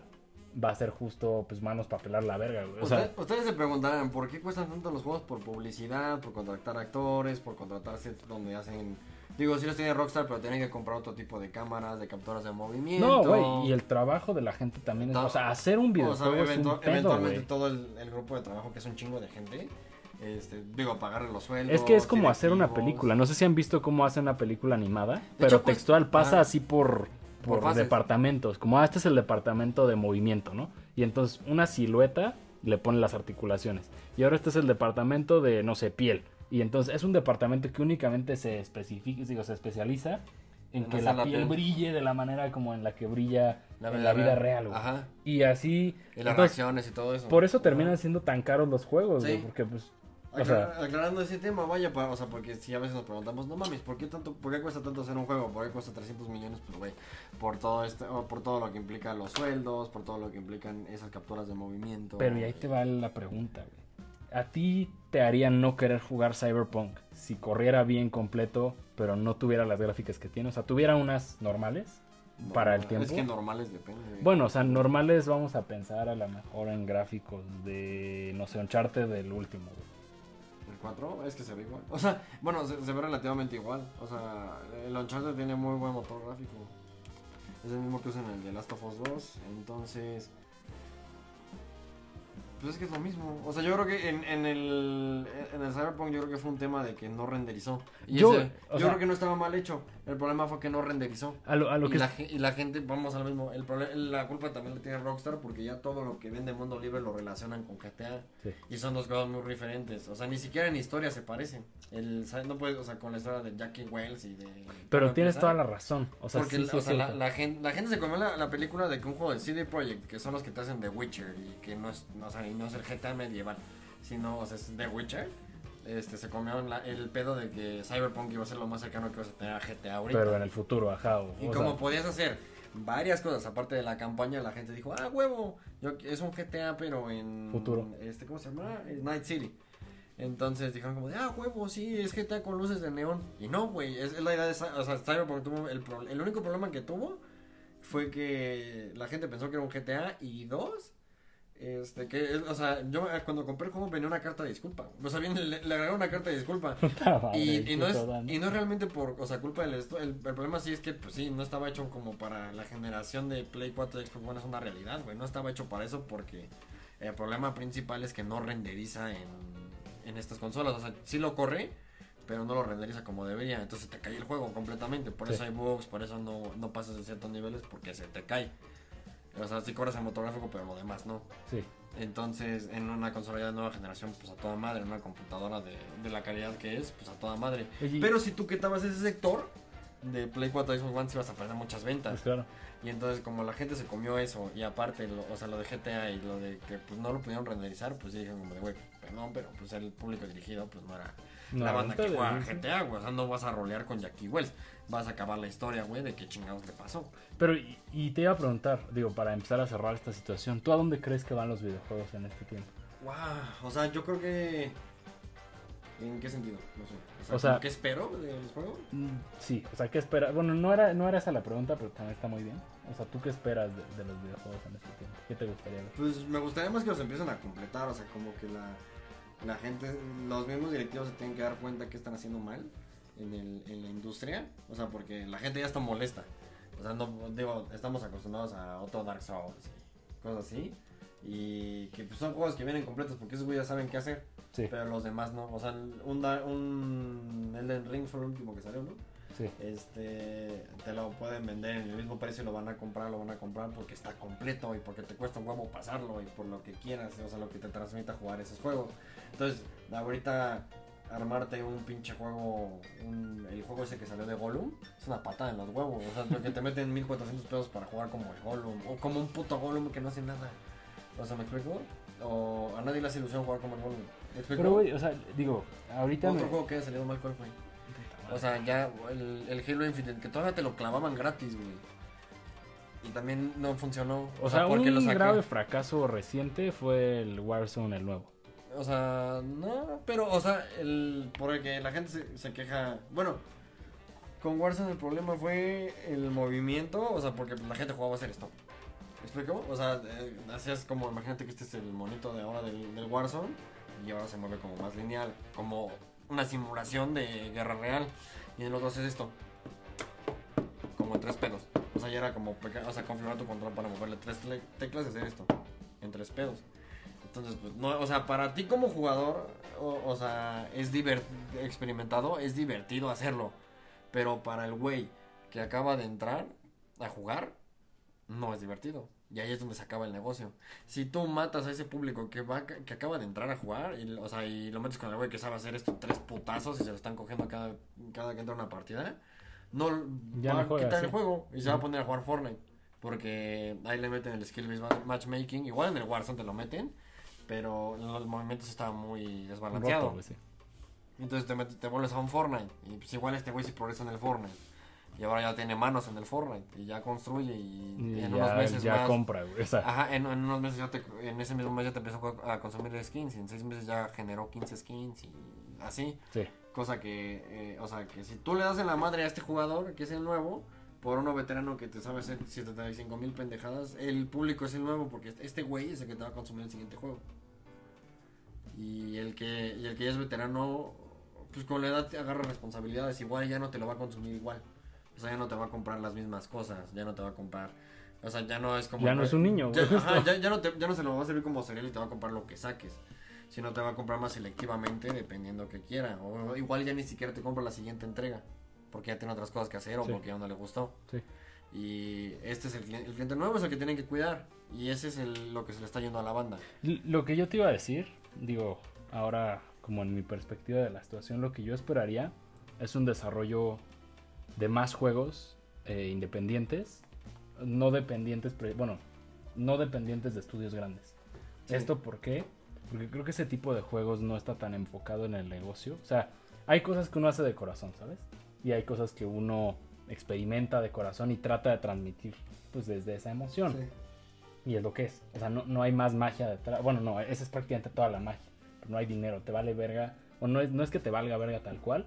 va a ser justo, pues, manos para pelar la verga, güey. O sea, Usted- ustedes se preguntarán por qué cuestan tanto los juegos por publicidad, por contratar actores, por contratar sets donde hacen. Digo, si los tiene Rockstar, pero tienen que comprar otro tipo de cámaras, de capturas de movimiento. no, güey, y el trabajo de la gente también es, o sea, hacer un O sea, videojuego es un pedo, eventualmente güey. todo el, el grupo de trabajo, que es un chingo de gente, este, digo, pagarle los sueldos. Es que es como hacer una película. No sé si han visto cómo hacen una película animada, pero hecho, pues, textual pasa ajá. así por, Por por, departamentos. Como, ah, este es el departamento de movimiento, ¿no? Y entonces una silueta le pone las articulaciones. Y ahora este es el departamento de, no sé, piel. Y entonces es un departamento que únicamente se especifica, digo, se especializa en, que la la piel piel. brille de la manera como en la que brilla La en vida la vida real. Ajá. Y así... Y las entonces, reacciones y todo eso. por eso terminan siendo tan caros los juegos, Sí. güey, porque pues... O sea, aclarando ese tema, vaya, pa- o sea, porque si a veces nos preguntamos, no mames, ¿por qué tanto, por qué cuesta tanto hacer un juego? ¿Por qué cuesta 300 millones? Pues, güey, por todo esto, o por todo lo que implica los sueldos, por todo lo que implican esas capturas de movimiento. Pero y ahí te va la pregunta, güey. ¿A ti te haría no querer jugar Cyberpunk si corriera bien completo, pero no tuviera las gráficas que tiene? O sea, tuviera unas normales No, para el tiempo. Es que normales depende. Bueno, o sea, normales vamos a pensar a lo mejor en gráficos de, no sé, Uncharted del último, güey. ¿El 4? Es que se ve igual. O sea, bueno, se, se ve relativamente igual. O sea, el Uncharted tiene muy buen motor gráfico. Es el mismo que usan en el de Last of Us 2. Entonces. Pues es que es lo mismo. O sea, yo creo que en, en el en el Cyberpunk yo creo que fue un tema de que no renderizó. Y Yo, ese- yo sea- creo que no estaba mal hecho. El problema fue que no renderizó. A lo, a lo y, que... la, ge- y la gente, vamos a lo mismo, el la culpa también la tiene Rockstar porque ya todo lo que vende Mundo Libre lo relacionan con GTA. Sí. Y son dos cosas muy diferentes. O sea, ni siquiera en historia se parecen. El, no puedes, o sea, con la historia de Jackie Wells y de... Pero tienes toda la razón. O sea, Porque sí, la- sí o es sea, la, cierto. la gente, la gente se comió la, la película de que un juego de CD Projekt, que son los que te hacen The Witcher y que no es, no, o sea, y no es el GTA medieval, sino, o sea, es The Witcher. Este, se comió la- el pedo de que Cyberpunk iba a ser lo más cercano que vas a tener a GTA ahorita. Pero en el futuro, ajá. O, Y o como sea, podías hacer varias cosas. Aparte de la campaña, la gente dijo, ah, huevo, yo, es un GTA, pero en... Futuro. Este, ¿Cómo se llama? Night City. Entonces dijeron como de, ah, huevo, sí, es GTA con luces de neón. Y no, güey, es, es la idea de... O sea, Cyberpunk tuvo... El, el único problema que tuvo fue que la gente pensó que era un GTA y dos... Este, que, o sea, yo eh, cuando compré el juego venía una carta de disculpa. O sea, viene, le, le agregaron una carta de disculpa. Madre, Y, y no es, y no es realmente por, o sea, culpa del esto. El, el problema sí es que, pues sí, no estaba hecho como para la generación de Play 4 y Xbox One es una realidad, güey. No estaba hecho para eso porque el problema principal es que no renderiza en, en estas consolas. O sea, sí lo corre, pero no lo renderiza como debería. Entonces te cae el juego completamente. Por Sí. eso hay bugs, por eso no, no pasas de ciertos niveles porque se te cae. O sea, sí corres el motor gráfico, pero lo demás no. Sí. Entonces, en una consola ya de nueva generación, pues a toda madre, en una computadora de, de la calidad que es, pues a toda madre. Oye, Pero si tú quitabas ese sector de Play 4 y Xbox One, sí vas a perder muchas pues ventas. claro. Y entonces, como la gente se comió eso, y aparte, lo, o sea, lo de GTA y lo de que pues no lo pudieron renderizar, pues sí dijeron como de, güey, perdón, pero pues el público dirigido, pues no era No, la banda que juega GTA, güey. O sea, no vas a rolear con Jackie Wells. Vas a acabar la historia, güey, de qué chingados te pasó. Pero, y, y te iba a preguntar, digo, para empezar a cerrar esta situación, ¿tú a dónde crees que van los videojuegos en este tiempo? Wow, o sea, yo creo que. ¿En qué sentido? No sé. O sea, O sea- ¿como ¿qué espero de los juegos? Mm, Sí, o sea, ¿qué esperas? Bueno, no era, no era esa la pregunta, pero también está muy bien. O sea, ¿tú qué esperas de, de los videojuegos en este tiempo? ¿Qué te gustaría ver? Pues me gustaría más que los empiecen a completar, o sea, como que la, la gente, los mismos directivos se tienen que dar cuenta que están haciendo mal en, el, en la industria, o sea, porque la gente ya está molesta. O sea, no, digo, estamos acostumbrados a otro Dark Souls y cosas así. Y que pues, son juegos que vienen completos porque esos güeyes ya saben qué hacer. Sí, Pero los demás no. O sea, un, un Elden Ring fue el último que salió, ¿no? sí. Este, te lo pueden vender en el mismo precio, lo van a comprar, lo van a comprar porque está completo y porque te cuesta un huevo pasarlo y por lo que quieras, o sea, lo que te transmita jugar esos juegos. Entonces, ahorita armarte un pinche juego, un- el juego ese que salió de Gollum, es una patada en los huevos. O sea, porque te meten 1400 pesos para jugar como el Gollum, o como un puto Gollum que no hace nada. O sea, ¿me explico? O a nadie le hace ilusión jugar como el Gollum. ¿Me explico? Pero, güey, o sea, digo, ahorita... Otro me- juego que haya salido mal, ¿cuál fue? O sea, ya el, el Halo Infinite, que todavía te lo clavaban gratis, güey. Y también no funcionó. O sea, ¿por qué lo un saqué? grave fracaso reciente fue el Warzone, el nuevo. O sea, no, pero, o sea, el, porque la gente se, queja. Bueno, con Warzone el problema fue el movimiento, o sea, porque la gente jugaba a hacer esto. ¿Me? O sea, eh, hacías como, imagínate que este es el monito de ahora del, Warzone y ahora se mueve como más lineal, como una simulación de guerra real. Y en el otro haces esto, como tres pedos. O sea, ya era como, o sea, configurar tu control para moverle tres teclas y hacer esto, en tres pedos. Entonces, pues, no, o sea, para ti como jugador, o, o sea, es experimentado, es divertido hacerlo. Pero para el güey que acaba de entrar a jugar, no es divertido. Y ahí es donde se acaba el negocio. Si tú matas a ese público que va que acaba de entrar a jugar, y, o sea, y lo metes con el güey que sabe hacer esto tres putazos y se lo están cogiendo cada, cada que entra una partida, no Ya va no juega, a quitar sí. el juego y se va a poner a jugar Fortnite. Porque ahí le meten el skill based ma- matchmaking. Igual en el Warzone te lo meten, pero los movimientos estaban muy desbalanceados. Güey, sí. Entonces te, metes- te vuelves a un Fortnite. Y pues igual este güey sí progresa en el Fortnite. Y ahora ya tiene manos en el Fortnite. Y ya construye. Y, Y en ya, unos meses ya más. compra, güey. O sea, Ajá, en, en unos meses ya te, en ese mismo mes ya te empezó a a consumir skins. Y en seis meses ya generó 15 skins. Y así. sí. Cosa que, eh, o sea, que si tú le das en la madre a este jugador, que es el nuevo, por uno veterano que te sabe hacer 75 mil pendejadas, el público es el nuevo, porque este güey es el que te va a consumir el siguiente juego. Y el que, y el que ya es veterano, pues con la edad te agarra responsabilidades, igual ya no te lo va a consumir igual. O sea, ya no te va a comprar las mismas cosas, ya no te va a comprar. O sea, ya no es como. Ya no es un niño, Ya, güey, ajá, ya, ya no te, ya no se lo va a servir como cereal y te va a comprar lo que saques sino te va a comprar más selectivamente dependiendo que quiera. O igual ya ni siquiera te compra la siguiente entrega, porque ya tiene otras cosas que hacer o Sí. porque ya no le gustó. Sí. Y este es el, cliente- el cliente nuevo, es el que tienen que cuidar. Y ese es el- lo que se le está yendo a la banda. L- Lo que yo te iba a decir, digo, ahora como en mi perspectiva de la situación, lo que yo esperaría es un desarrollo de más juegos eh, independientes, no dependientes, bueno, no dependientes de estudios grandes. Sí. ¿Esto por qué? Porque creo que ese tipo de juegos no está tan enfocado en el negocio. O sea, hay cosas que uno hace de corazón, ¿sabes? Y hay cosas que uno experimenta de corazón y trata de transmitir pues desde esa emoción. Sí. Y es lo que es. O sea, no, no hay más magia detrás. Bueno, no, esa es prácticamente toda la magia. No hay dinero, te vale verga. O no es, no es que te valga verga tal cual.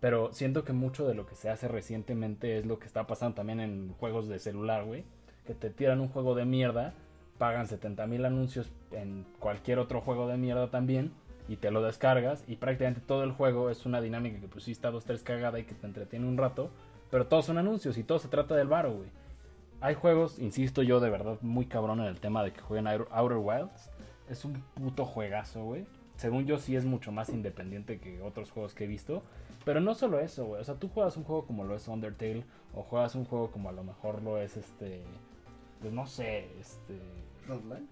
Pero siento que mucho de lo que se hace recientemente es lo que está pasando también en juegos de celular, güey. Que te tiran un juego de mierda, pagan 70 mil anuncios en cualquier otro juego de mierda también. Y te lo descargas. Y prácticamente todo el juego es una dinámica que sí está dos, tres cagada y que te entretiene un rato. Pero todos son anuncios y todo se trata del varo, güey. Hay juegos, insisto yo, de verdad muy cabrón en el tema de que jueguen Outer Wilds. Es un puto juegazo, güey. Según yo, sí es mucho más independiente que otros juegos que he visto. Pero no solo eso, güey. O sea, tú juegas un juego como lo es Undertale. O juegas un juego como a lo mejor lo es este. Pues no sé, este. Half-Life.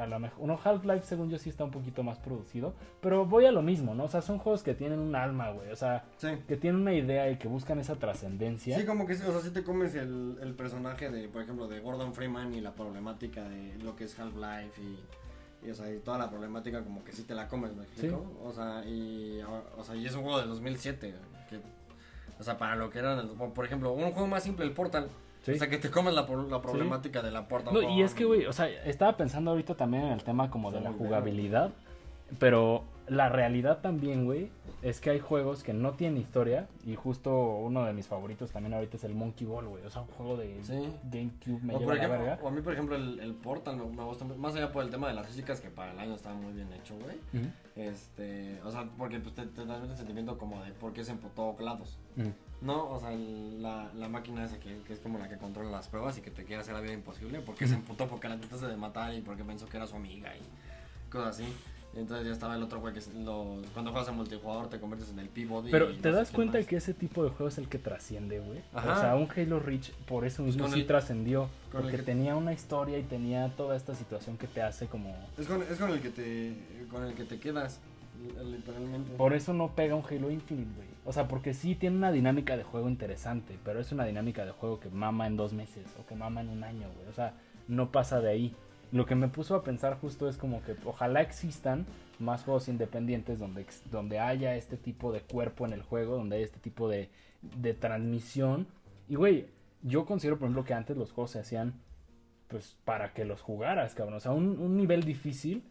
A lo mejor. Uno Half-Life, según yo, sí está un poquito más producido. Pero voy a lo mismo, ¿no? O sea, son juegos que tienen un alma, güey. O sea, Sí. que tienen una idea y que buscan esa trascendencia. Sí, como que, sí, o sea, si te comes el, el personaje de, por ejemplo, de Gordon Freeman y la problemática de lo que es Half-Life y, y, o sea, y toda la problemática como que sí te la comes, ¿me explico? O sea, y, o sea, y es un juego del 2007, que, o sea, para lo que eran, por ejemplo, un juego más simple, el Portal. Sí. O sea, que te comes la, pro- la problemática de la Portal. No, y es que, güey, o sea, estaba pensando ahorita también en el tema como de la jugabilidad, pero la realidad también, güey, es que hay juegos que no tienen historia y justo uno de mis favoritos también ahorita es el Monkey Ball, güey, o sea, un juego de Sí. GameCube me o, lleva por la ejemplo, verga. o a mí, por ejemplo, el, el Portal me, me gusta, más allá por el tema de las físicas, que para el año estaba muy bien hecho, güey. Este, o sea, porque pues, te, te transmite el sentimiento como de por qué se emputó GLaDOS. ujú. No, o sea, el- la, la máquina esa que, que es como la que controla las pruebas y que te quiere hacer la vida imposible, porque se emputó porque la trataste de matar y porque pensó que era su amiga y cosas así. Y entonces ya estaba el otro güey que es los, cuando juegas en multijugador te conviertes en el Peabody. Pero y te no das cuenta más. que ese tipo de juego es el que trasciende, güey. Ajá. O sea, un Halo Reach por eso mismo sí el- trascendió, porque que- tenía una historia y tenía toda esta situación que te hace como... Es con, es con el que te con el que te quedas, li- literalmente. Por eso no pega un Halo Infinite, güey. O sea, porque sí tiene una dinámica de juego interesante, pero es una dinámica de juego que mama en dos meses o que mama en un año, güey. O sea, no pasa de ahí. Lo que me puso a pensar justo es como que ojalá existan más juegos independientes donde, donde haya este tipo de cuerpo en el juego, donde haya este tipo de, de transmisión. Y, güey, yo considero, por ejemplo, que antes los juegos se hacían pues para que los jugaras, cabrón. O sea, un, un nivel difícil,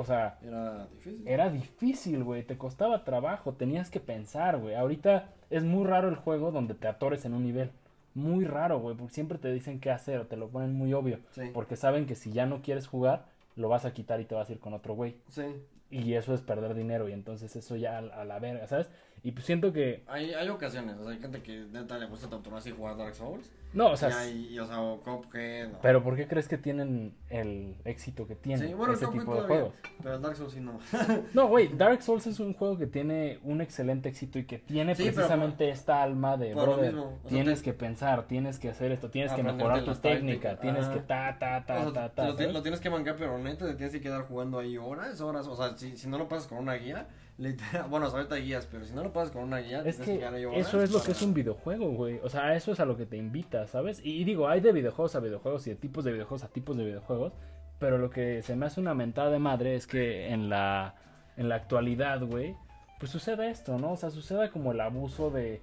o sea, Era difícil. era difícil, güey. Te costaba trabajo. Tenías que pensar, güey. Ahorita es muy raro el juego donde te atores en un nivel. Muy raro, güey. Porque siempre te dicen qué hacer o te lo ponen muy obvio. Sí. Porque saben que si ya no quieres jugar, lo vas a quitar y te vas a ir con otro güey. Sí. Y eso es perder dinero. Y entonces eso ya a, a la verga, ¿sabes? Y pues siento que. Hay, hay ocasiones, o sea, hay gente que neta le gusta torturarse y jugar Dark Souls. No, o sea. y hay, y, o sea, o Cuphead. o- Pero ¿por qué crees que tienen el éxito que tienen Sí, bueno, ese tipo de juegos? Pero Dark Souls sí no. No, güey, Dark Souls es un juego que tiene un excelente éxito y que tiene Sí, pero precisamente esta alma de, brother, mismo, o sea, tienes te- que pensar, tienes que hacer esto, tienes que mejorar tu técnica, tienes ajá. que ta, ta, ta, O sea, ta, ta. lo, lo tienes que bancar, pero neta te tienes que quedar jugando ahí horas, horas. O sea, si, si no lo pasas con una guía, literal, bueno, ahorita guías, pero si no lo pasas con una guía, Es tienes que quedar ahí horas eso es lo que es un videojuego, güey. O sea, eso es a lo que te invita, ¿sabes? Y, y digo, hay de videojuegos a videojuegos y de tipos de videojuegos a tipos de videojuegos. Pero lo que se me hace una mentada de madre es que en la, en la actualidad, güey, pues sucede esto, ¿no? O sea, suceda como el abuso de,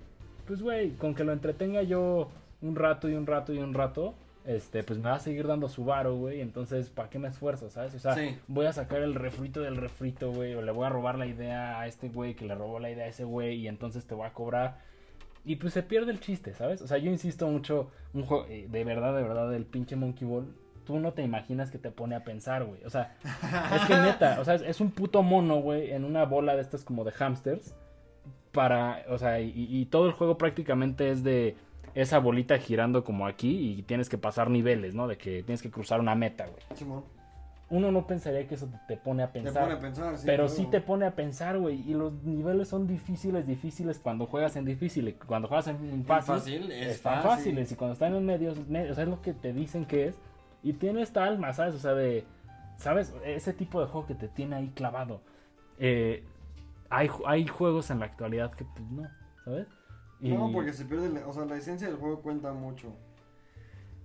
pues, güey, con que lo entretenga yo un rato y un rato y un rato, este, pues me va a seguir dando su varo, güey. Entonces, ¿para qué me esfuerzo, sabes? O sea, Sí. voy a sacar el refrito del refrito, güey, o le voy a robar la idea a este güey que le robó la idea a ese güey y entonces te voy a cobrar. Y pues se pierde el chiste, ¿sabes? O sea, yo insisto mucho, un juego, eh, de verdad, de verdad, el pinche Monkey Ball, tú no te imaginas que te pone a pensar, güey. O sea, es que neta, o sea, es, es un puto mono, güey, en una bola de estas como de hamsters. Para, o sea, y, y todo el juego prácticamente es de esa bolita girando como aquí y tienes que pasar niveles, ¿no? De que tienes que cruzar una meta, güey. Simón, Uno no pensaría que eso te, te pone a te pensar. pone a pensar, sí. Pero claro. sí te pone a pensar, güey. Y los niveles son difíciles, difíciles cuando juegas en difícil. y Cuando juegas en fácil, fácil, es están fácil. fáciles. Y cuando están en medios, me- o sea, es lo que te dicen que es. Y tiene esta alma, ¿sabes? O sea, de. ¿Sabes? Ese tipo de juego que te tiene ahí clavado. Eh, hay, hay juegos en la actualidad que, pues, no, ¿sabes? Y- No, porque se pierde, la- o sea, la esencia del juego cuenta mucho.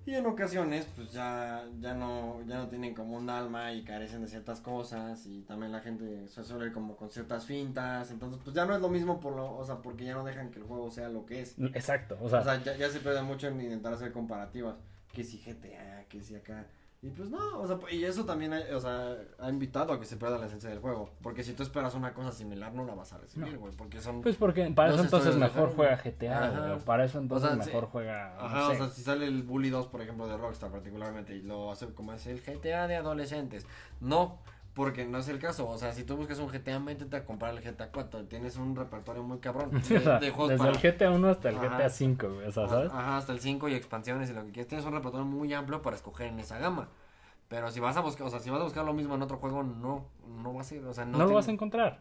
Y en ocasiones, pues ya, ya no, ya no tienen como un alma y carecen de ciertas cosas. Y también la gente se suele como con ciertas fintas. Entonces, pues ya no es lo mismo por lo, o sea, porque ya no dejan que el juego sea lo que es. Exacto, o sea, O sea, ya, ya se pierde mucho en intentar hacer comparativas. Que si GTA, que si acá. Y pues no, o sea, y eso también ha, o sea, ha invitado a que se pierda la esencia del juego. Porque si tú esperas una cosa similar, no la vas a recibir, güey. Porque son. pues porque para eso entonces mejor juega. GTA, güey, para eso entonces O sea, sí. mejor juega, no Ajá, sé. o sea, si sale el Bully 2, por ejemplo, de Rockstar particularmente, y lo hace como es el GTA de adolescentes. No, porque no es el caso. O sea, si tú buscas un GTA, métete a comprar el GTA 4. Tienes un repertorio muy cabrón. Sí, o sea, de juegos desde para- el GTA 1 hasta el Ajá. GTA 5, güey, o sea, ¿sabes? Ajá, hasta el 5 y expansiones y lo que quieras. Tienes un repertorio muy amplio para escoger en esa gama. Pero si vas a buscar, o sea, si vas a buscar lo mismo en otro juego, no, no va a ser, o sea, no, No, lo vas a encontrar.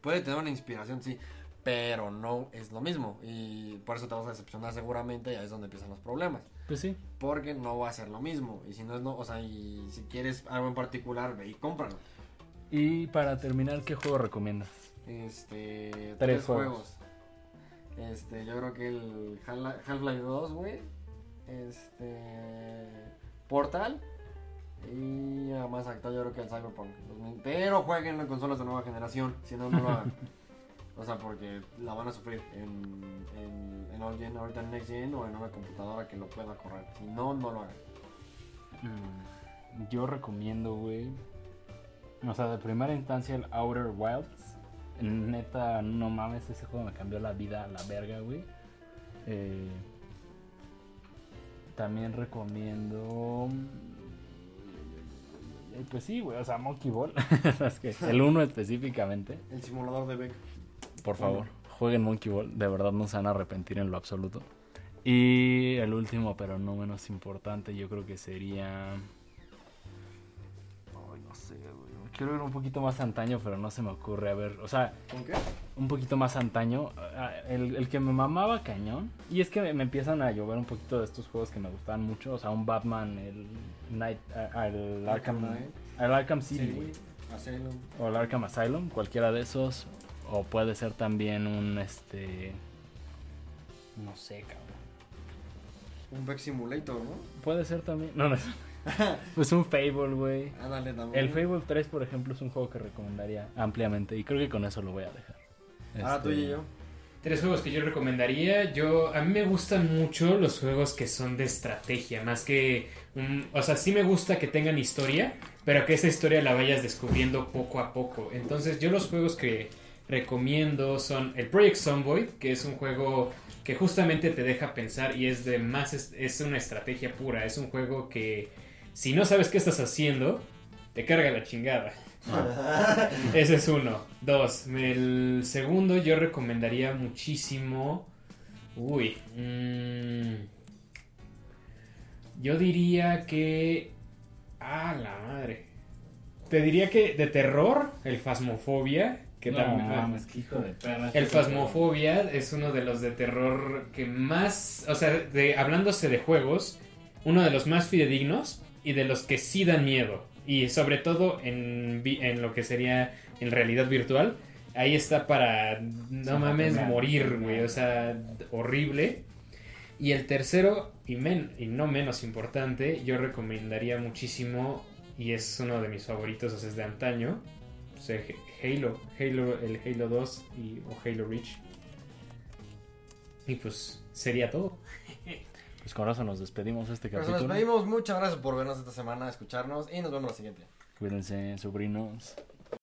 Puede tener una inspiración, sí, pero no es lo mismo. Y por eso te vas a decepcionar seguramente y ahí es donde empiezan los problemas. Pues sí. Porque no va a ser lo mismo. Y si no es, no, o sea, y si quieres algo en particular, ve y cómpralo. Y para terminar, ¿qué juego recomiendas? Este, tres, Tres juegos. Este, yo creo que el Half- Half-Life 2, güey. Este, Portal. Y a más actual, yo creo que el Cyberpunk. 2000. Pero jueguen en consolas de nueva generación. Si no, no lo hagan. O sea, porque la van a sufrir en, en, en All Gen, ahorita en Next Gen o en una computadora que lo pueda correr. Si no, no lo hagan. Mm, Yo recomiendo, güey. O sea, de primera instancia el Outer Wilds. Neta, no mames, ese juego me cambió la vida a la verga, güey. Eh, también recomiendo. eh, Pues sí, güey, o sea, Monkey Ball. es que el 1 específicamente. El simulador de Beck. Por favor, jueguen Monkey Ball. De verdad no se van a arrepentir en lo absoluto. Y el último, pero no menos importante, yo creo que sería. Ay, no sé, güey. Quiero ir un poquito más antaño, pero no se me ocurre. A ver, o sea, ¿Con qué? un poquito más antaño. ah, El, el que me mamaba cañón. Y es que me, me empiezan a llover un poquito de estos juegos que me gustaban mucho. O sea, un Batman, el Night, ah, el Arkham, Arkham Knight. el Arkham City, Sí, güey. Asylum. O el Arkham Asylum, cualquiera de esos. O puede ser también un este. No sé, cabrón. Un Beck Simulator, ¿no? Puede ser también. No, no es. Pues un Fable, güey. Ándale también. El Fable 3, por ejemplo, es un juego que recomendaría ampliamente. Y creo que con eso lo voy a dejar. Ahora tú Este, y yo. Tres juegos que yo recomendaría. Yo, a mí me gustan mucho los juegos que son de estrategia, más que, un- o sea, sí me gusta que tengan historia, pero que esa historia la vayas descubriendo poco a poco. Entonces, yo los juegos que recomiendo son el Project Zomboid, que es un juego que justamente te deja pensar y es de más, es, es una estrategia pura. Es un juego que, si no sabes qué estás haciendo, te carga la chingada. Ese es uno. Dos. El segundo yo recomendaría muchísimo. Uy. mm, yo diría que. Ah, la madre. Te diría que de terror, el Fasmofobia. Que No también- mames, qué hijo de perra. el Phasmophobia es uno de los de terror que más, o sea, de, hablándose de juegos, uno de los más fidedignos y de los que sí dan miedo. Y sobre todo en, lo que sería en realidad virtual, ahí está para, no Sí, mames, morir, güey, o sea, horrible. Y el tercero, y, men- y no menos importante, yo recomendaría muchísimo, y es uno de mis favoritos, o sea, es de antaño, pues, Halo, Halo, el Halo 2 y, o Halo Reach. Y pues sería todo. Pues con eso nos despedimos de este Pues capítulo. nos pedimos muchas gracias por vernos esta semana, escucharnos y nos vemos la siguiente. Cuídense, sobrinos.